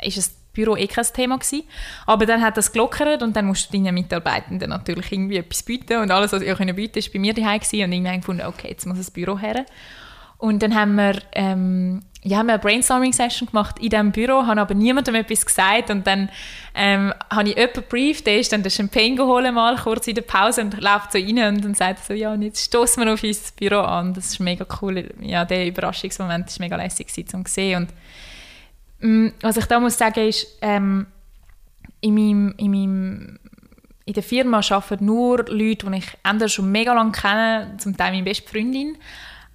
ist das Büro eh kein Thema gewesen. Aber dann hat das gelockert und dann musst du deinen Mitarbeitenden natürlich irgendwie etwas bieten und alles, was ich bieten konnte, war bei mir daheim gewesen und irgendwann gefunden, okay, jetzt muss das Büro her. Und dann haben wir, ähm, ja, haben wir eine Brainstorming-Session gemacht in diesem Büro, haben aber niemandem etwas gesagt und dann ähm, habe ich jemanden gebrieft, der ist dann den Champagne geholt mal kurz in der Pause und läuft so rein und dann sagt so, ja, und jetzt stoßen wir auf unser Büro an. Das ist mega cool. Ja, der Überraschungsmoment war mega lässig zu sehen. Und was ich da muss sagen ist, ähm, in meinem, in meinem in der Firma arbeiten nur Leute, die ich entweder schon mega lange kenne, zum Teil meine beste Freundin,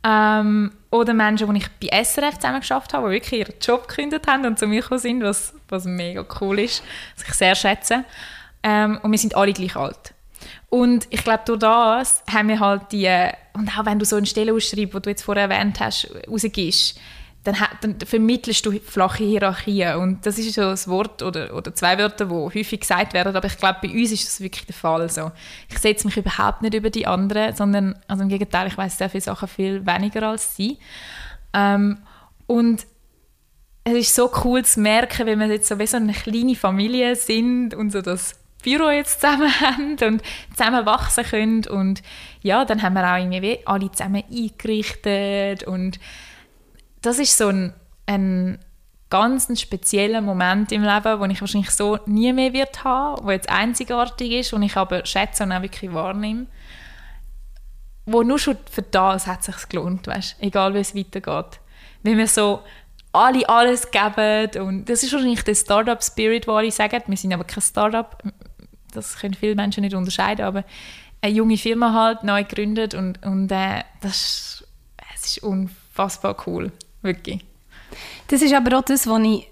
ähm, oder Menschen, die ich bei SRF zusammen geschafft habe, die wirklich ihren Job gekündigt haben und zu mir gekommen sind, was, was mega cool ist, was ich sehr schätze. Ähm, und wir sind alle gleich alt. Und ich glaube, durch das haben wir halt die, und auch wenn du so eine Stelle ausschreibst, die du jetzt vorher erwähnt hast, rausgibst, dann, dann vermittelst du flache Hierarchien. Und das ist so ein Wort oder, oder zwei Wörter, die häufig gesagt werden, aber ich glaube, bei uns ist das wirklich der Fall. So. Ich setze mich überhaupt nicht über die anderen, sondern also im Gegenteil, ich weiß sehr viele Sachen viel weniger als sie. Ähm, und es ist so cool zu merken, wenn wir jetzt so wie so eine kleine Familie sind und so das Büro jetzt zusammen <laughs> haben und zusammen wachsen können. Und ja, dann haben wir auch irgendwie alle zusammen eingerichtet und das ist so ein, ein ganz spezieller Moment im Leben, den ich wahrscheinlich so nie mehr wird haben, wo jetzt einzigartig ist, und ich aber schätze und auch wirklich wahrnehme. Wo nur schon für das hat sich gelohnt, weißt? egal wie es weitergeht. Wenn wir so alle alles geben und das ist wahrscheinlich der Startup-Spirit, wo alle sagen, wir sind aber kein Startup, das können viele Menschen nicht unterscheiden, aber eine junge Firma halt, neu gegründet und, und äh, das, das ist unfassbar cool. Wirklich. Das ist aber auch das, was ich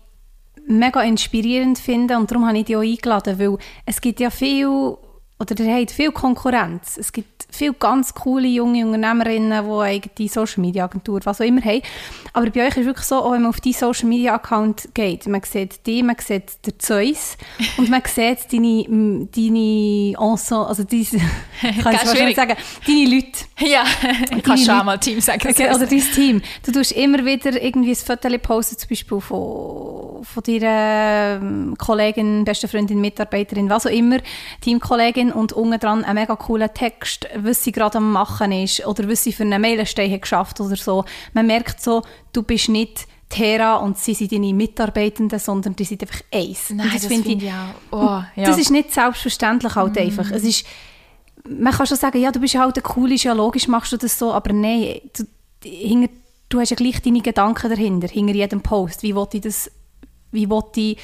mega inspirierend finde und darum habe ich dich auch eingeladen, weil es gibt ja viel, oder ihr habt viel Konkurrenz. Es gibt viele ganz coole junge Unternehmerinnen, die eigene Social Media Agentur, was auch immer haben. Aber bei euch ist es wirklich so, auch wenn man auf deinen Social Media Account geht, man sieht die, man sieht den Zeus <laughs> und man sieht deine, deine Ensemble, also diese, <laughs> kann ich wahrscheinlich sagen, deine Leute. Ja, <laughs> ich kann schon mal Team sagen. Okay, oder dein Team. Du tust immer wieder irgendwie ein Foto posten, zum Beispiel von, von deiner ähm, Kollegin, beste Freundin, Mitarbeiterin, was auch immer, Teamkollegin und unten dran einen mega coolen Text, was sie gerade am machen ist oder was sie für eine Meilenstein hat geschafft oder so. Man merkt so, du bist nicht Terra und sie sind deine Mitarbeitenden, sondern die sind einfach eins. Nein, das, das finde ich, ich auch. Oh, ja. Das ist nicht selbstverständlich halt mm. einfach. Es ist, man kann schon sagen, ja, du bist halt ein cool, ja logisch machst du das so, aber nein, du, hinter, du hast ja gleich deine Gedanken dahinter, hinter jedem Post. Wie will ich das, wie will ich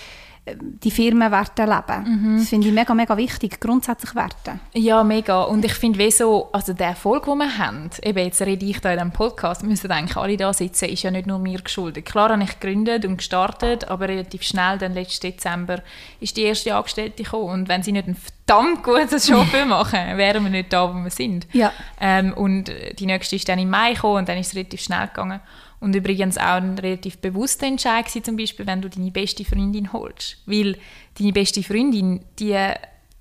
die Firmenwerte leben. Mhm. Das finde ich mega, mega wichtig, grundsätzlich Werte. Ja, mega. Und ich finde, wie so, also der Erfolg, den wir haben, eben jetzt rede ich da in diesem Podcast, müssen eigentlich alle da sitzen, ist ja nicht nur mir geschuldet. Klar habe ich gegründet und gestartet, aber relativ schnell, dann letzten Dezember, ist die erste Angestellte gekommen. Und wenn sie nicht einen verdammt guten Job <laughs> machen, wären wir nicht da, wo wir sind. Ja. Ähm, und die nächste ist dann im Mai gekommen und dann ist es relativ schnell gegangen. Und übrigens auch ein relativ bewusster Entscheid war, zum Beispiel, wenn du deine beste Freundin holst. Weil deine beste Freundin, die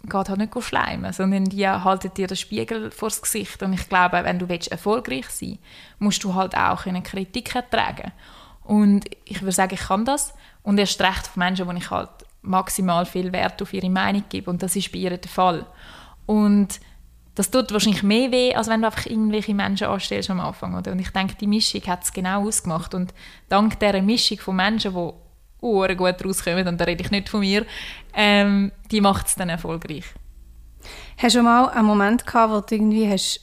geht halt nicht schleimen, sondern die haltet dir den Spiegel vors Gesicht. Und ich glaube, wenn du erfolgreich sein willst, musst du halt auch Kritik ertragen. Und ich würde sagen, ich kann das. Und erst recht von Menschen, wo ich halt maximal viel Wert auf ihre Meinung gebe. Und das ist bei ihr der Fall. Und das tut wahrscheinlich mehr weh, als wenn du einfach irgendwelche Menschen anstellst am Anfang. Oder? Und ich denke, die Mischung hat es genau ausgemacht. Und dank dieser Mischung von Menschen, die uh, gut rauskommen, und da rede ich nicht von mir, ähm, die macht es dann erfolgreich. Hast du mal einen Moment gehabt, wo du irgendwie hast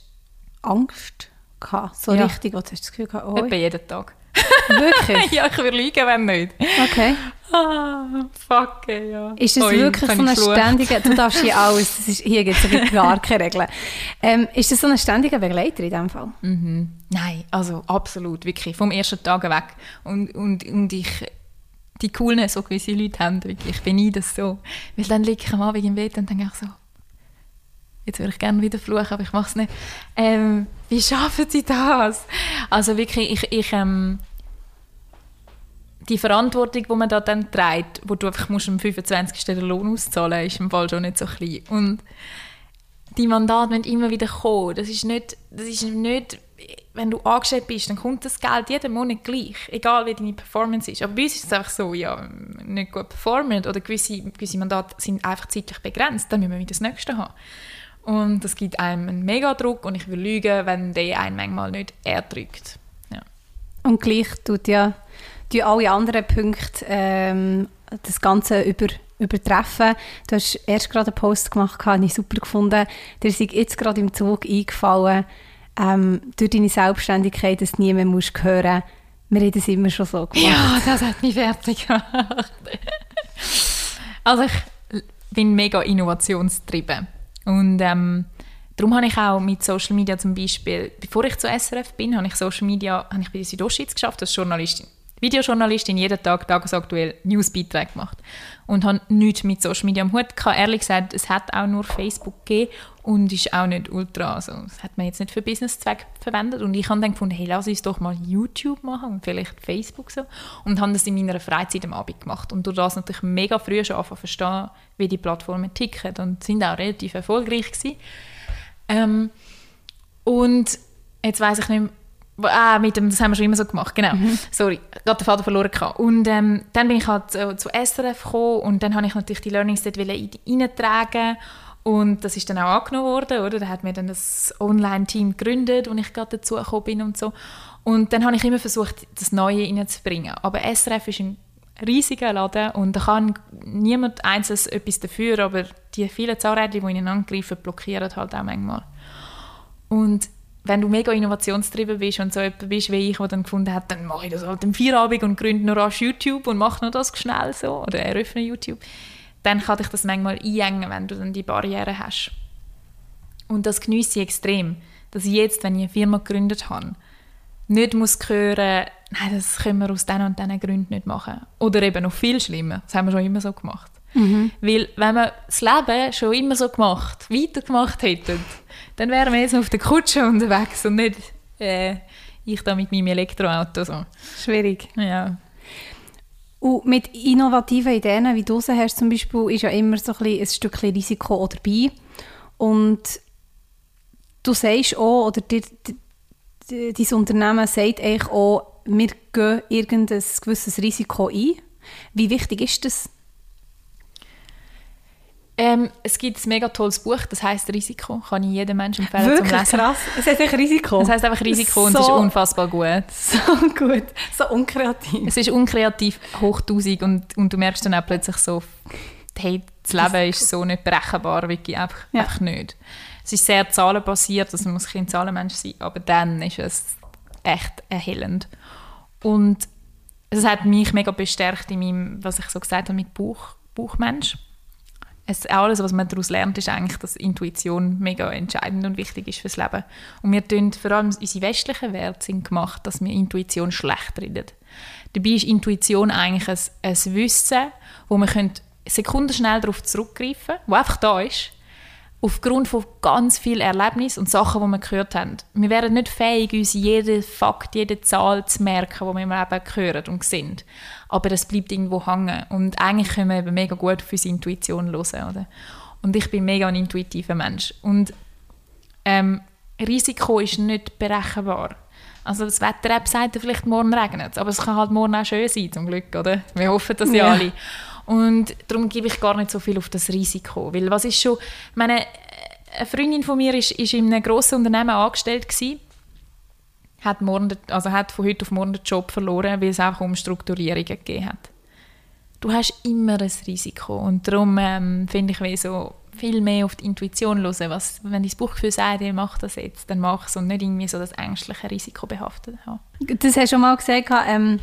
Angst gehabt, so ja. richtig, wo du hast das Gefühl gehabt, oh. Etwa jeden Tag. <laughs> Wirklich? ja, ich würde lügen, wenn nicht. Okay. Ah, fuck, ja. Ist das Oi, wirklich so eine ständige, du darfst hier <laughs> alles, das ist, hier gibt es gar keine Regeln. Ähm, ist das so ein ständiger Begleiter in diesem Fall? Mhm. Nein, also absolut, wirklich, vom ersten Tag weg. Und, und, und ich, die coolen, so gewisse Leute haben, wirklich, ich bin das so. Weil dann liege ich am Abend im Bett und denke ich so, jetzt würde ich gerne wieder fluchen, aber ich mache es nicht. Ähm, wie schaffen sie das? Also wirklich, ich, ich ähm, die Verantwortung, die man da dann trägt, wo du einfach musst am 25. den Lohn auszahlen, ist im Fall schon nicht so klein. Und die Mandate müssen immer wieder kommen. Das ist nicht, das ist nicht wenn du angestellt bist, dann kommt das Geld jeden Monat gleich, egal wie deine Performance ist. Aber bei uns ist es einfach so, ja, nicht gut performen oder gewisse, gewisse Mandate sind einfach zeitlich begrenzt, dann müssen wir wieder das nächste haben. Und das gibt einem einen Mega-Druck und ich will lügen, wenn der einen manchmal nicht erdrückt. Ja. Und gleich tut ja die alle anderen Punkte ähm, das Ganze über, übertreffen. Du hast erst gerade einen Post gemacht, habe ich super gefunden. Der ist jetzt gerade im Zug eingefallen, ähm, durch deine Selbstständigkeit, dass niemand muss hören wir haben das immer schon so gemacht. Ja, das hat mich fertig gemacht. also ich bin mega innovationstrieben und ähm, darum habe ich auch mit Social Media zum Beispiel, bevor ich zu SRF bin, habe ich Social Media, habe ich bei der Südostschweiz geschafft als Journalistin. Videojournalistin jeden Tag tagesaktuell Newsbeiträge gemacht und habe nichts mit Social Media am Hut gehabt. Ehrlich gesagt, es hat auch nur Facebook gegeben und ist auch nicht ultra, also das hat man jetzt nicht für Businesszweck verwendet und ich habe dann gefunden, hey, lass uns doch mal YouTube machen und vielleicht Facebook so und habe das in meiner Freizeit am Abend gemacht und durch das natürlich mega früh schon anfangen verstehen, wie die Plattformen ticken und sind auch relativ erfolgreich gewesen. Ähm, und jetzt weiß ich nicht mehr, Ah, mit dem, das haben wir schon immer so gemacht, genau. Mhm. Sorry, gerade den Vater verloren gehabt. Und ähm, dann bin ich halt äh, zu SRF gekommen und dann habe ich natürlich die Learnings dort reintragen und das ist dann auch angenommen worden, oder? Da hat mir dann das Online-Team gegründet, wo ich gerade dazu gekommen bin und so. Und dann habe ich immer versucht, das Neue reinzubringen. Aber SRF ist ein riesiger Laden und da kann niemand einzelnes etwas dafür, aber die vielen Zahnräder, die ineinander greifen, blockieren halt auch manchmal. Und wenn du mega innovationstrieben bist und so jemand bist wie ich, der dann gefunden hat, dann mache ich das halt im Feierabend und gründe noch rasch YouTube und mache noch das schnell so oder eröffne YouTube, dann kann dich das manchmal einengen, wenn du dann die Barriere hast. Und das genieße ich extrem, dass ich jetzt, wenn ich eine Firma gegründet habe, nicht muss hören, nein, das können wir aus diesen und diesen Gründen nicht machen. Oder eben noch viel schlimmer, das haben wir schon immer so gemacht. Mhm. Weil wenn wir das Leben schon immer so gemacht, weitergemacht hätten, dann wären wir jetzt auf der Kutsche unterwegs und nicht äh, ich da mit meinem Elektroauto. So. Schwierig. Ja. Und mit innovativen Ideen, wie du sie hast zum Beispiel, ist ja immer so ein, bisschen ein Stückchen Risiko dabei. Und du sagst auch, oder dir, dein Unternehmen sagt eigentlich auch, wir gehen irgendein gewisses Risiko ein. Wie wichtig ist das? Ähm, es gibt ein mega tolles Buch, das heißt Risiko. Kann ich jedem Menschen empfehlen Wirklich zum Lesen. krass. Es heißt einfach Risiko. Es heißt einfach Risiko und es ist So- unfassbar gut. <laughs> So gut, so unkreativ. Es ist unkreativ hochtausig und, und du merkst dann auch plötzlich so, hey, das Leben ist so nicht berechenbar, wirklich einfach, Ja. einfach nicht. Es ist sehr zahlenbasiert, also man muss kein Zahlenmensch sein, aber dann ist es echt erhellend. Und es hat mich mega bestärkt in meinem, was ich so gesagt habe, mit Buch, Buchmensch. Es, alles, was man daraus lernt, ist eigentlich, dass Intuition mega entscheidend und wichtig ist fürs Leben. Und wir tun, vor allem unsere westlichen Werte sind gemacht, dass wir Intuition schlecht reden. Dabei ist Intuition eigentlich ein, ein Wissen, wo man sekundenschnell darauf zurückgreifen wo einfach da ist, aufgrund von ganz vielen Erlebnissen und Sachen, die wir gehört haben. Wir wären nicht fähig, uns jeden Fakt, jede Zahl zu merken, die wir im Leben hören und sehen. Aber das bleibt irgendwo hängen. Und eigentlich können wir eben mega gut auf unsere Intuition hören. Oder? Und ich bin mega ein intuitiver Mensch. Und ähm, Risiko ist nicht berechenbar. Also das Wetter-App sagt vielleicht, morgen regnet es, aber es kann halt morgen auch schön sein, zum Glück, oder? Wir hoffen das ja, Ja. alle. Und darum gebe ich gar nicht so viel auf das Risiko, weil was ist schon, meine, eine Freundin von mir ist, ist in einem grossen Unternehmen angestellt gewesen, hat, morgen, also hat von heute auf morgen den Job verloren, weil es einfach Umstrukturierungen gegeben hat. Du hast immer ein Risiko und darum ähm, finde ich, wie so viel mehr auf die Intuition hören, was, wenn dein Bauchgefühl sagt, ich mach das jetzt, dann mach es und nicht irgendwie so das ängstliche Risiko behaftet haben. Das hast du schon mal gesagt, ähm,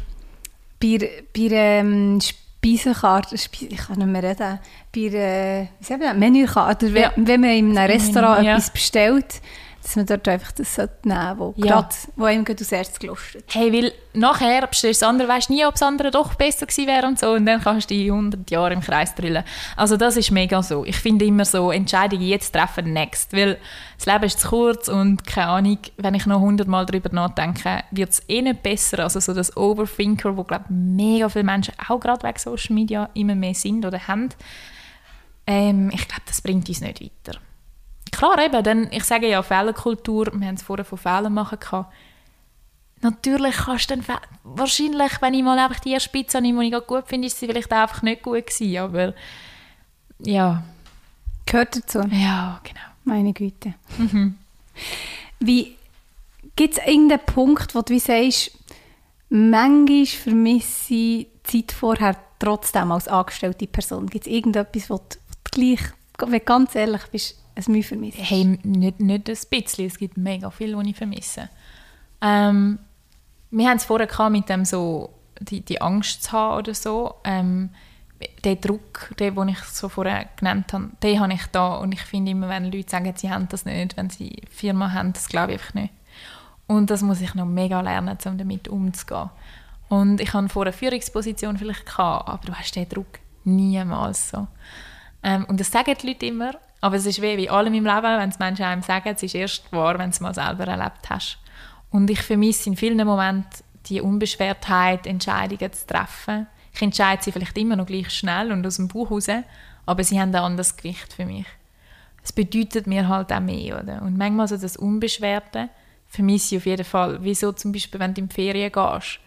bei, bei ähm, Speisekarte, Speise, ich kann nicht mehr reden, bei äh? Menükarte, Ja. wenn man in einem Restaurant Ja. etwas bestellt, dass man dort einfach das sollte nehmen wo, Ja. grad, wo einem gerade als erstes gelustet Hey, weil nachher bestellst du das andere, weißt nie, ob das andere doch besser gewesen wäre und so und dann kannst du die 100 Jahre im Kreis drillen. Also das ist mega so. Ich finde immer so, Entscheidungen jetzt treffen, next, weil das Leben ist zu kurz und keine Ahnung, wenn ich noch 100 Mal darüber nachdenke, wird es eh nicht besser. Also so das Overthinker, wo glaube mega viele Menschen auch gerade wegen Social Media immer mehr sind oder haben, ähm, ich glaube, das bringt uns nicht weiter. Klar, eben, denn ich sage ja Fehlerkultur, wir haben es vorher von Fehlern machen gehabt. Natürlich kannst du dann, wahrscheinlich, wenn ich mal einfach die erste Pizza nehme, die ich gut finde, ist sie vielleicht einfach nicht gut gewesen, aber ja, Gehört dazu, ja, genau. meine Güte. Wie, gibt es irgendeinen Punkt, wo du wie sagst, manchmal vermisse ich die Zeit vorher trotzdem als angestellte Person? Gibt es irgendetwas, wo du, wo du gleich, wenn du ganz ehrlich bist, ein Mühe vermisst? Hey, nicht, nicht ein bisschen, es gibt mega viel, was ich vermisse. Ähm, wir haben es vorher gehabt, mit dem so, die, die Angst zu haben oder so. Ähm, den Druck, den, den ich so vorher genannt habe, den habe ich da. Und ich finde immer, wenn Leute sagen, sie haben das nicht, wenn sie eine Firma haben, das glaube ich einfach nicht. Und das muss ich noch mega lernen, um damit umzugehen. Und ich hatte vorher eine Führungsposition vielleicht, gehabt, aber du hast den Druck niemals so. Ähm, und das sagen die Leute immer, aber es ist wie bei allem im Leben, wenn es Menschen einem sagen, es ist erst wahr, wenn du es mal selber erlebt hast. Und ich vermisse in vielen Momenten die Unbeschwertheit, Entscheidungen zu treffen. Ich entscheide sie vielleicht immer noch gleich schnell und aus dem Bauch raus, aber sie haben ein anderes Gewicht für mich. Es bedeutet mir halt auch mehr. Oder? Und manchmal so das Unbeschwerte vermisse ich auf jeden Fall. Wieso zum Beispiel, wenn du in die Ferien gehst,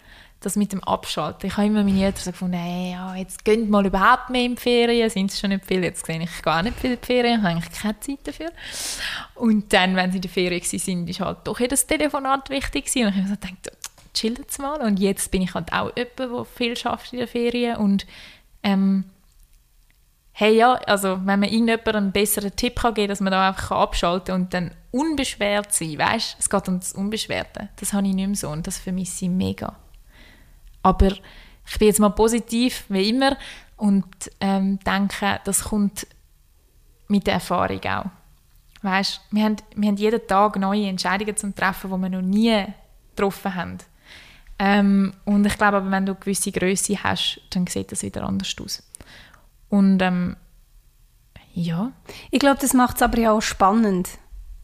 das mit dem Abschalten. Ich habe immer meine Eltern so gefunden, hey, ja, jetzt geht mal überhaupt mehr in die Ferien, sind es schon nicht viel. Jetzt sehe ich gar nicht viel in die Ferien, habe eigentlich keine Zeit dafür. Und dann, wenn sie in der Ferien waren, ist halt doch jedes Telefonat wichtig gewesen. Und ich habe so gedacht, chill jetzt mal. Und jetzt bin ich halt auch jemand, der viel schafft in der Ferien und ähm, hey ja, also wenn man irgendjemandem einen besseren Tipp kann geben dass man da einfach abschalten kann und dann unbeschwert sein, weißt es geht um das Unbeschwerte. Das habe ich nicht mehr so und das vermisse ich mega. Aber ich bin jetzt mal positiv, wie immer, und ähm, denke, das kommt mit der Erfahrung auch. Weißt, wir, haben, wir haben jeden Tag neue Entscheidungen zu treffen, die wir noch nie getroffen haben. Ähm, und ich glaube aber, wenn du eine gewisse Größe hast, dann sieht das wieder anders aus. Und ähm, ja, Ich glaube, das macht es aber ja auch spannend.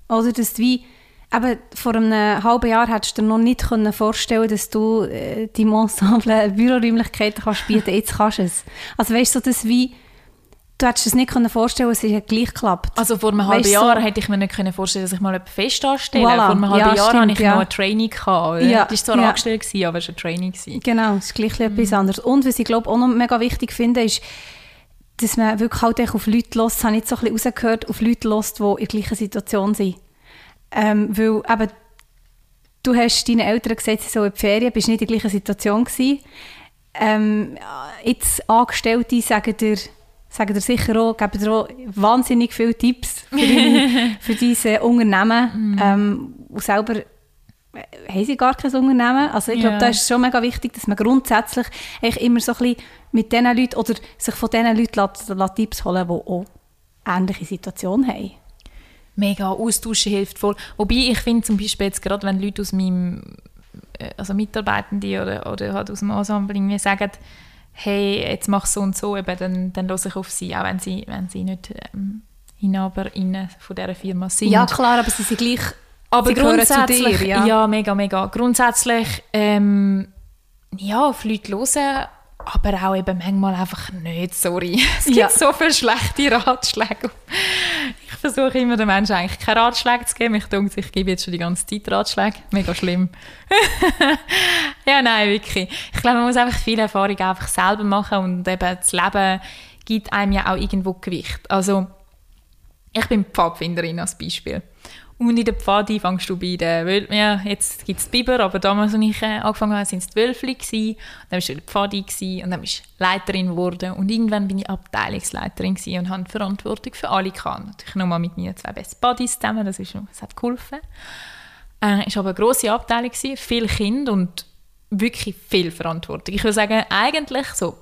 Oder dass du wie, eben vor einem halben Jahr hättest du dir noch nicht können vorstellen dass du äh, deinem Ensemble Büroräumlichkeiten kannst bieten Jetzt kannst du es. Also weißt du, so das wie, du hättest es nicht können vorstellen es hat gleich geklappt. Also vor einem halben Weißt Jahr so- hätte ich mir nicht können vorstellen dass ich mal etwas fest anstelle. Voilà. Vor einem halben Ja, Jahr stimmt, hatte ich ja. noch ein Training. Gehabt? Ja, Das war zwar ja. angestellt, gewesen, aber es war ein Training. Gewesen. Genau, das ist gleich etwas anderes. Und was ich glaube auch noch mega wichtig finde, ist, dass man wirklich halt auf Leute lässt, das habe ich jetzt so ein bisschen rausgehört, auf Leute lässt, die in der gleichen Situation sind. Ähm, weil eben, du hast deinen Eltern gesagt, sie sollen in die Ferien, bist nicht in der gleichen Situation gewesen. Ähm, jetzt Angestellte sagen dir, sagen dir sicher auch, geben dir auch wahnsinnig viele Tipps für, deine, <laughs> für diese Unternehmen. Ähm, und selber äh, haben sie gar kein Unternehmen. Also ich glaube, Ja. da ist es schon mega wichtig, dass man grundsätzlich eigentlich immer so ein bisschen mit diesen Leuten oder sich von diesen Leuten lässt, lässt Tipps holen, die auch ähnliche Situationen haben. Mega, austauschen hilft voll. Wobei ich finde zum Beispiel jetzt gerade, wenn Leute aus meinem, äh, also Mitarbeitende oder, oder halt aus dem Ensemble irgendwie sagen, hey, jetzt mach so und so, eben, dann, dann höre ich auf sie, auch wenn sie, wenn sie nicht ähm, Inhaberinnen von dieser Firma sind. Ja, klar, aber sie sind gleich... Aber sie grundsätzlich, dir, ja. ja. mega, mega. Grundsätzlich, ähm, ja, auf Leute hören, aber auch eben manchmal einfach nicht, sorry. <laughs> Es gibt Ja. so viele schlechte Ratschläge. Ich versuche immer den Menschen eigentlich keine Ratschläge zu geben. Ich denke, ich gebe jetzt schon die ganze Zeit Ratschläge. Mega schlimm. <laughs> ja, nein, wirklich. Ich glaube, man muss einfach viele Erfahrungen einfach selber machen und eben das Leben gibt einem ja auch irgendwo Gewicht. Also, ich bin Pfadfinderin als Beispiel. Und in der Pfadi fängst du bei den Wölfen, ja, jetzt gibt es die Biber, aber damals, als ich äh, angefangen habe, waren es die Wölfli. Dann bist du in der gewesen, und dann bist du Leiterin geworden. Und irgendwann bin ich Abteilungsleiterin gewesen und habe Verantwortung für alle gehabt. Natürlich nochmal mit meinen zwei besten Buddies zusammen, das, ist, das hat geholfen. Äh, es war aber eine grosse Abteilung, gewesen, viele Kinder und wirklich viel Verantwortung. Ich würde sagen, eigentlich so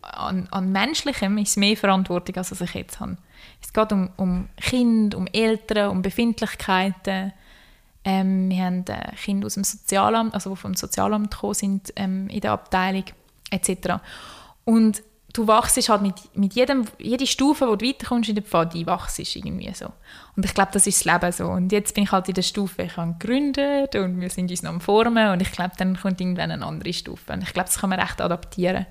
an, an Menschlichem ist es mehr Verantwortung, als ich jetzt habe. Es geht um, um Kinder, um Eltern, um Befindlichkeiten. Ähm, wir haben äh, Kinder aus dem Sozialamt, also die vom Sozialamt gekommen sind, ähm, in der Abteilung etc. Und du wachst halt mit, mit jedem, jede Stufe, wo du weiterkommst in der Pfade, wachst irgendwie so. Und ich glaube, das ist das Leben so. Und jetzt bin ich halt in der Stufe, ich habe gegründet und wir sind uns noch am Formen und ich glaube, dann kommt irgendwann eine andere Stufe. Und ich glaube, das kann man recht adaptieren.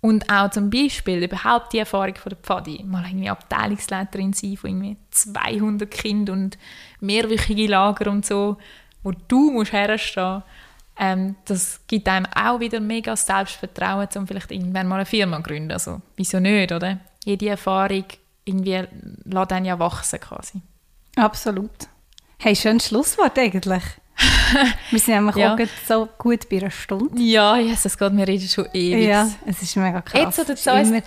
Und auch zum Beispiel überhaupt die Erfahrung von der Pfadi, mal irgendwie Abteilungsleiterin sein von irgendwie 200 Kindern und mehrwöchige Lager und so, wo du musst herstehen ähm, das gibt einem auch wieder mega Selbstvertrauen, um vielleicht irgendwann mal eine Firma zu gründen. Also, wieso nicht, oder? Jede Erfahrung irgendwie lässt einen ja wachsen quasi. Absolut. Hey, schönes Schlusswort eigentlich. <laughs> Wir sind nämlich Ja. auch so gut bei einer Stunde. Ja, yes, das geht mir reden schon ewig. Ja, es ist mega krass. Jetzt oder Es so immer,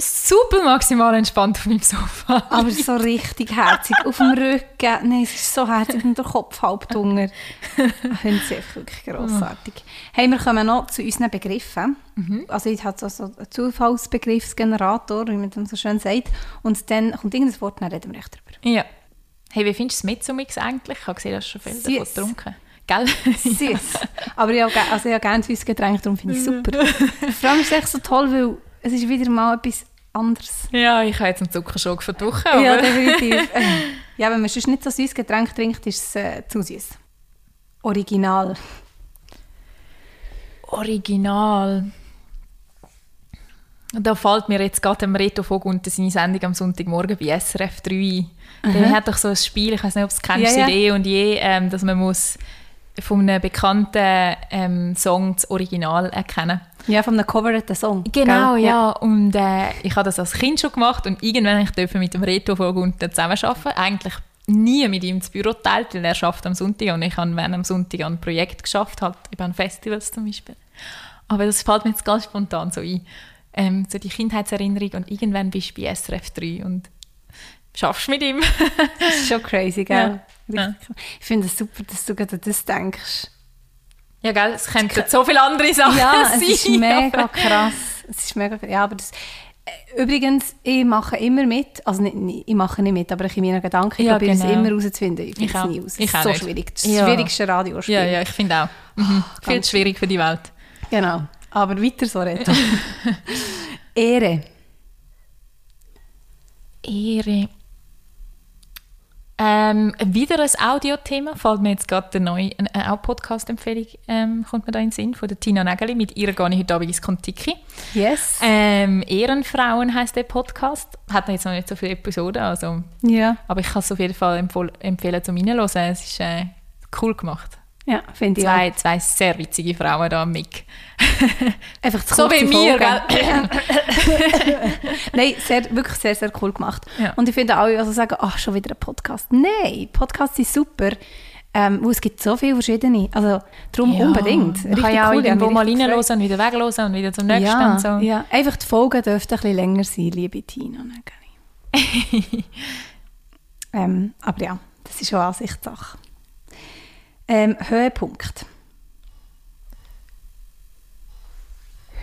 Super maximal entspannt auf meinem Sofa. aber so richtig herzig. Auf dem Rücken. Nein, es ist so herzig und der Kopf halb dunkel. Ich finde es wirklich grossartig. Hey, wir kommen noch zu unseren Begriffen. Also ich habe so, so einen Zufallsbegriffsgenerator, wie man das so schön sagt. Und dann kommt irgendein Wort, dann reden wir echt drüber. Ja. Hey, wie findest du das Mezzomix eigentlich? Ich habe gesehen, du hast schon viel davon getrunken. Gell? <laughs> Süß. Aber ich habe, also ich habe gerne süßes Getränk, darum finde ich es super. Vor allem ist es echt so toll, weil es ist wieder mal etwas anderes. ja, ich habe jetzt einen Zuckerschock für die Woche. Aber Ja, definitiv. <laughs> ja, wenn man sonst nicht so süßes Getränk trinkt, ist es äh, zu süß. Original. Original. Da fällt mir jetzt gerade dem Reto Vogunter seine Sendung am Sonntagmorgen bei SRF 3 ein. Der hat doch so ein Spiel, ich weiß nicht, ob es kennst, Ja, ja. eh und je, ähm, dass man muss von einem bekannten ähm, Song das Original erkennen Ja, von einem coverten Song. Genau, gell? ja. Und äh, ich habe das als Kind schon gemacht und irgendwann ich durfte mit dem Reto Vogunter zusammenarbeiten. Eigentlich nie mit ihm das Büro teilt, weil er schafft am Sonntag und ich habe während am Sonntag an ein Projekt geschafft, halt eben an Festivals zum Beispiel. Aber das fällt mir jetzt ganz spontan so ein. Ähm, so die Kindheitserinnerung und irgendwann bist du bei SRF 3 und schaffst mit ihm. <laughs> Das ist schon crazy, gell? Ja. Ich finde es super, dass du gerade das denkst. ja, gell, es könnten so viele andere Sachen Ja, sein. es ist mega krass. Es ist mega, ja, aber das, äh, übrigens, ich mache immer mit, also nicht, ich mache nicht mit, aber ich in meinen Gedanken, ich Ja, probiere es genau. immer herauszufinden. Ich finde es nie raus. Es Ich ist auch so nicht. schwierig. Das ist Ja. das schwierigste Radiospiel. Ja, ja, ich finde auch. Mhm. Viel schwierig für die Welt. Genau. Aber weiter so, Reto. <laughs> Ehre. Ehre. Ähm, wieder ein Audiothema, fällt mir jetzt gerade neue eine, eine auch Podcast-Empfehlung, ähm, kommt mir da in den Sinn, von der Tina Nägeli, mit ihr gehe ich heute Abend ins Kontiki. Yes. Ähm, Ehrenfrauen heisst der Podcast, hat jetzt noch nicht so viele Episoden, also, Ja, aber ich kann es auf jeden Fall empfehlen zum Reinhören, es ist äh, cool gemacht. Ja finde ich auch. Zwei, zwei sehr witzige Frauen da am Mick. <laughs> Einfach zu So wie wir, Folgen. <laughs> <laughs> Nein, sehr, wirklich sehr, sehr cool gemacht. Ja. Und ich finde alle, also sagen, ach, schon wieder ein Podcast. Nein, Podcasts sind super. Ähm, es gibt so viele verschiedene. Also darum Ja, unbedingt. Man kann ja auch cool, ich irgendwo mal reinhören und wieder weghören und wieder zum nächsten Ja, und so. ja, einfach die Folgen dürften ein bisschen länger sein, liebe Tina. Ähm, aber ja, das ist schon Ansichtssache. Ähm, Höhepunkt.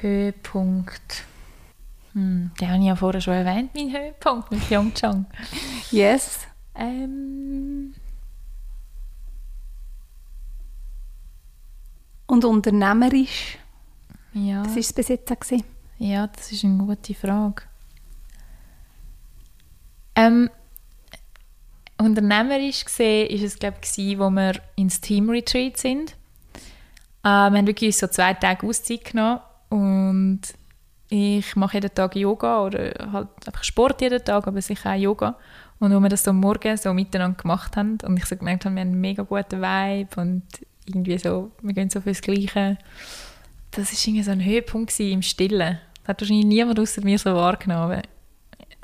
Höhepunkt. Hm, den habe ich ja vorher schon erwähnt, mein Höhepunkt mit Pyeongchang. Yes. Ähm, Und unternehmerisch, ja, das war es bis jetzt. gewesen. ja, das ist eine gute Frage. Ähm, unternehmerisch gesehen ist es, glaube ich, wo wir ins Team-Retreat sind. Äh, wir haben wirklich so zwei Tage Auszeit genommen und ich mache jeden Tag Yoga oder halt einfach Sport jeden Tag, aber sicher auch Yoga. Und wo wir das so Morgen so miteinander gemacht haben und ich so gemerkt habe, wir haben einen mega guten Vibe und irgendwie so, wir gehen so fürs Gleiche. Das war irgendwie so ein Höhepunkt im Stillen. Das hat wahrscheinlich niemand außer mir so wahrgenommen.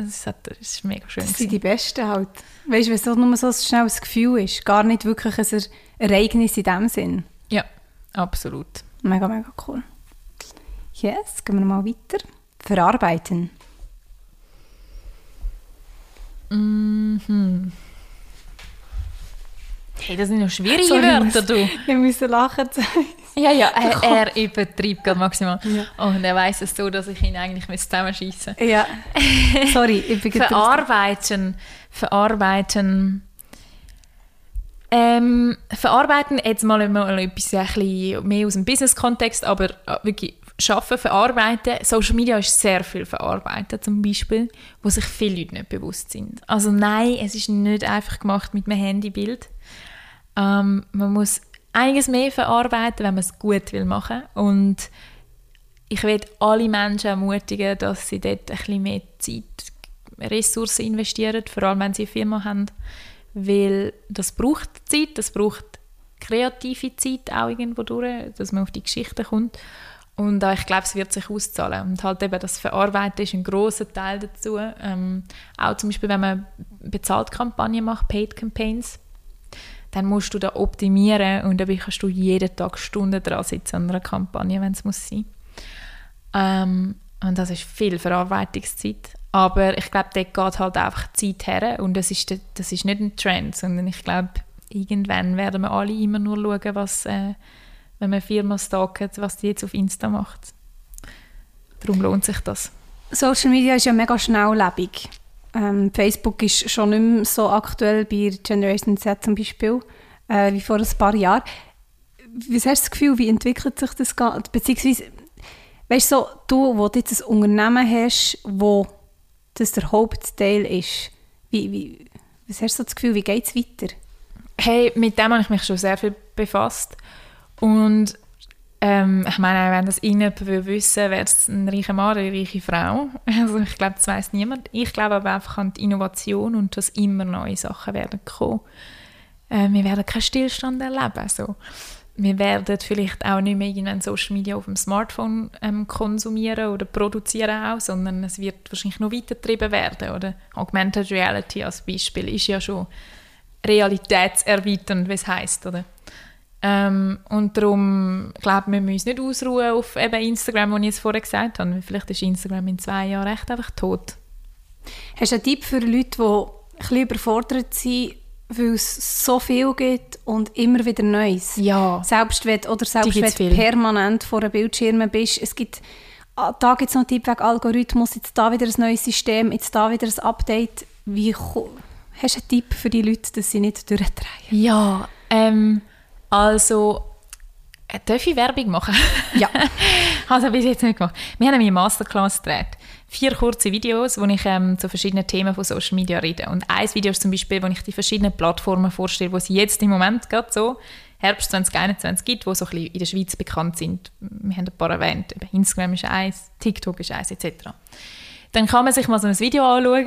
Es es ist mega schön. Das sind die Besten halt. Weißt du, wenn es so nur so ein schnelles Gefühl ist, gar nicht wirklich ein Er- Ereignis in dem Sinn. Ja, absolut. Mega, mega cool. Yes, gehen wir mal weiter. Verarbeiten. Mhm. Hey, das sind noch schwierige Sorry, Wörter, du. <laughs> Wir müssen lachen. Ja, ja, er, er übertreibt gerade maximal. Ja. Und er weiß es so, dass ich ihn eigentlich zusammenschießen müsste. ja. <laughs> Sorry, ich bin Verarbeiten. Verarbeiten. Ähm, verarbeiten, jetzt mal, mal etwas ein bisschen mehr aus dem Business-Kontext, aber äh, wirklich schaffen, verarbeiten. Social Media ist sehr viel verarbeiten, zum Beispiel, wo sich viele Leute nicht bewusst sind. Also nein, es ist nicht einfach gemacht mit einem Handybild. Ähm, man muss einiges mehr verarbeiten, wenn man es gut will machen. Und ich will alle Menschen ermutigen, dass sie dort ein bisschen mehr Zeit, Ressourcen investieren, vor allem wenn sie eine Firma haben, weil das braucht Zeit, das braucht kreative Zeit auch irgendwo durch, dass man auf die Geschichte kommt. Und ich glaube, es wird sich auszahlen. Und halt eben das Verarbeiten ist ein großer Teil dazu. Ähm, auch zum Beispiel, wenn man bezahlte Kampagnen macht, Paid Campaigns, dann musst du da optimieren und dabei kannst du jeden Tag Stunden dran sitzen an einer Kampagne, wenn es muss sein. Ähm, und das ist viel Verarbeitungszeit. Aber ich glaube, dort geht halt einfach Zeit her und das ist, das ist nicht ein Trend, sondern ich glaube, irgendwann werden wir alle immer nur schauen, was, äh, wenn man Firma stalkt, was die jetzt auf Insta macht. Darum lohnt sich das. Social Media ist ja mega schnelllebig. Ähm, Facebook ist schon nicht mehr so aktuell bei Generation Z zum Beispiel, äh, wie vor ein paar Jahren. Wie hast du das Gefühl, wie entwickelt sich das? Beziehungsweise, weißt du, so, du, wo du jetzt ein Unternehmen hast, wo das der Hauptteil ist, wie, wie, was hast du das Gefühl, wie geht es weiter? Hey, mit dem habe ich mich schon sehr viel befasst. Und ähm, ich meine, wenn das will wissen wäre es ein reicher Mann oder eine reiche Frau. Also ich glaube, das weiß niemand. Ich glaube aber einfach an die Innovation und dass immer neue Sachen werden kommen. Äh, wir werden keinen Stillstand erleben. So. Wir werden vielleicht auch nicht mehr irgendwann Social Media auf dem Smartphone ähm, konsumieren oder produzieren auch, sondern es wird wahrscheinlich noch weitergetrieben werden. Oder Augmented Reality als Beispiel ist ja schon realitätserweiternd, wie es heisst, oder? Ähm, und darum glaube ich, wir müssen uns nicht ausruhen auf eben Instagram, wie ich es vorher gesagt habe. Vielleicht ist Instagram in zwei Jahren echt einfach tot. Hast du einen Tipp für Leute, die ein bisschen überfordert sind, weil es so viel gibt und immer wieder Neues? Ja. Selbst wenn, oder selbst wenn du permanent vor einem Bildschirm bist, es gibt, ah, da gibt es noch einen Tipp wegen Algorithmus, jetzt da wieder ein neues System, jetzt da wieder ein Update. Wie, hast du einen Tipp für die Leute, dass sie nicht durchdrehen? Ja, ähm, also äh, darf ich Werbung machen? Ja. <laughs> also bis jetzt nicht gemacht. Wir haben eine Masterclass gedreht vier kurze Videos, wo ich ähm, zu verschiedenen Themen von Social Media rede. Und ein Video ist zum Beispiel, wo ich die verschiedenen Plattformen vorstelle, wo es jetzt im Moment gerade so Herbst 2021 gibt, die so ein bisschen in der Schweiz bekannt sind. Wir haben ein paar erwähnt. Instagram ist eins, TikTok ist eins, etc. Dann kann man sich mal so ein Video anschauen.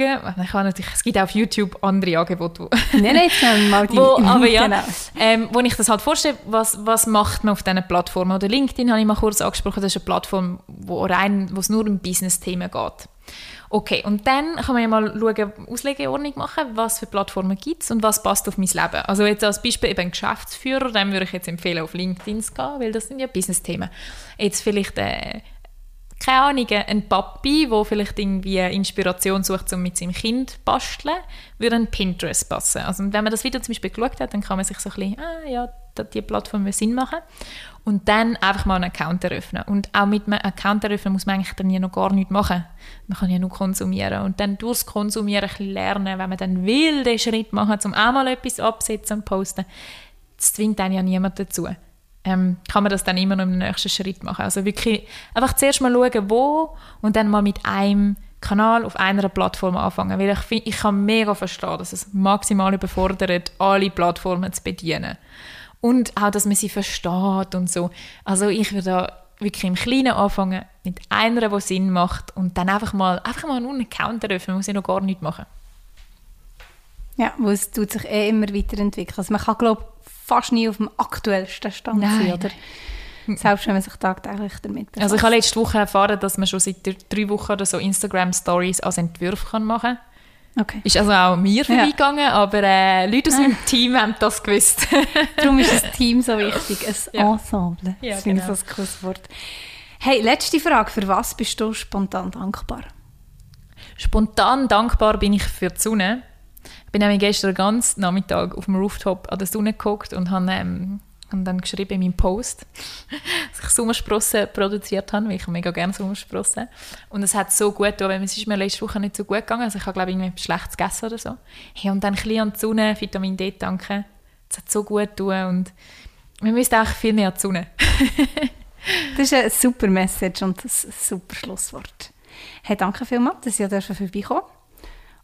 Kann natürlich, es gibt auch auf YouTube andere Angebote. Wo, nein, nein, jetzt mal <laughs> die. Wo, aber ja, <laughs> genau. ähm, wo ich das halt vorstelle, was, was macht man auf diesen Plattformen. Oder LinkedIn habe ich mal kurz angesprochen, das ist eine Plattform, wo, rein, wo es nur um Business-Themen geht. Okay, und dann kann man ja mal schauen, Auslegeordnung machen, was für Plattformen gibt es und was passt auf mein Leben. Also jetzt als Beispiel eben Geschäftsführer, dann würde ich jetzt empfehlen, auf LinkedIn zu gehen, weil das sind ja Business-Themen. Jetzt vielleicht äh, keine Ahnung, ein Papi, der vielleicht irgendwie Inspiration sucht, um mit seinem Kind zu basteln, würde ein Pinterest passen. Also wenn man das Video zum Beispiel geschaut hat, dann kann man sich so ein bisschen, ah ja, die Plattform Sinn machen. Und dann einfach mal einen Account eröffnen. Und auch mit einem Account eröffnen muss man eigentlich dann ja noch gar nichts machen. Man kann ja nur konsumieren. Und dann durchs Konsumieren ein bisschen lernen, wenn man dann will, den Schritt machen, um auch mal etwas absetzen und posten. Das zwingt dann ja niemand dazu ähm, kann man das dann immer noch im nächsten Schritt machen. Also wirklich einfach zuerst mal schauen, wo und dann mal mit einem Kanal auf einer Plattform anfangen. Weil ich, find, ich kann mega verstehen, dass es maximal überfordert, alle Plattformen zu bedienen. Und auch, dass man sie versteht und so. Also ich würde da wirklich im Kleinen anfangen, mit einer, die Sinn macht und dann einfach mal, einfach mal einen Account eröffnen, man muss ja noch gar nichts machen. Ja, wo es tut sich eh immer weiterentwickeln. Also man kann, glaube fast nie auf dem aktuellsten Stand Nein. sein, oder? Selbst wenn man sich tagtäglich damit befasst. Also ich habe letzte Woche erfahren, dass man schon seit drei Wochen oder so Instagram-Stories als Entwurf kann machen kann. Okay. Ist also auch mir vorbeigegangen, ja. aber äh, Leute aus meinem <laughs> Team haben das gewusst. <laughs> Darum ist das Team so <laughs> wichtig, ein ja. Ensemble. Ja, das finde genau. ich so ein cooles Wort. Hey, letzte Frage. Für was bist du spontan dankbar? Spontan dankbar bin ich für die Sonne bin nämlich gestern den ganzen Nachmittag auf dem Rooftop an der Sonne geguckt und habe ähm, hab dann geschrieben in meinem Post, <laughs> dass ich Sommersprossen produziert habe, weil ich mega gerne Sommersprossen. Und es hat so gut getan, weil es ist mir letzte Woche nicht so gut gegangen, also ich habe glaube ich irgendwie schlecht gegessen oder so. Hey, und dann ein bisschen an die Sonne, Vitamin D tanken, es hat so gut getan und wir müssen auch viel mehr an die Sonne. <laughs> das ist eine super Message und ein super Schlusswort. Hey, danke vielmals, dass ihr vorbeikommen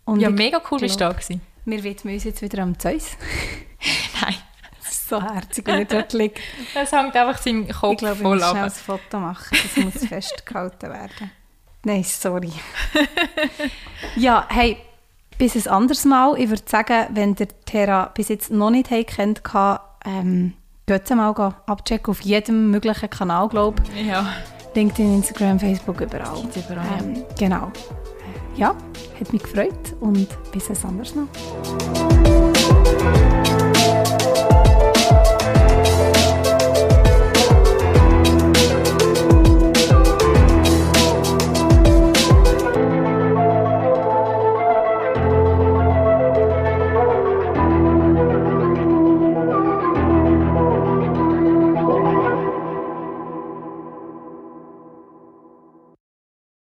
und Ja, mega cool, bist du da gewesen. Wir widmen uns jetzt wieder am Zeus. <laughs> Nein. Das ist so herzig, wenn er dort liegt. Das hängt einfach seinem Kopf ich glaube, ich voll muss schnell ein Foto machen. Das muss <laughs> festgehalten werden. Nein, sorry. ja, hey, bis ein anderes Mal. Ich würde sagen, wenn der Terra bis jetzt noch nicht kennt, ähm, geht mal abchecken auf jedem möglichen Kanal, glaube ich. Ja. LinkedIn, Instagram, Facebook, überall. überall ähm. Genau ja, hat mich gefreut und bis ein anderes Mal.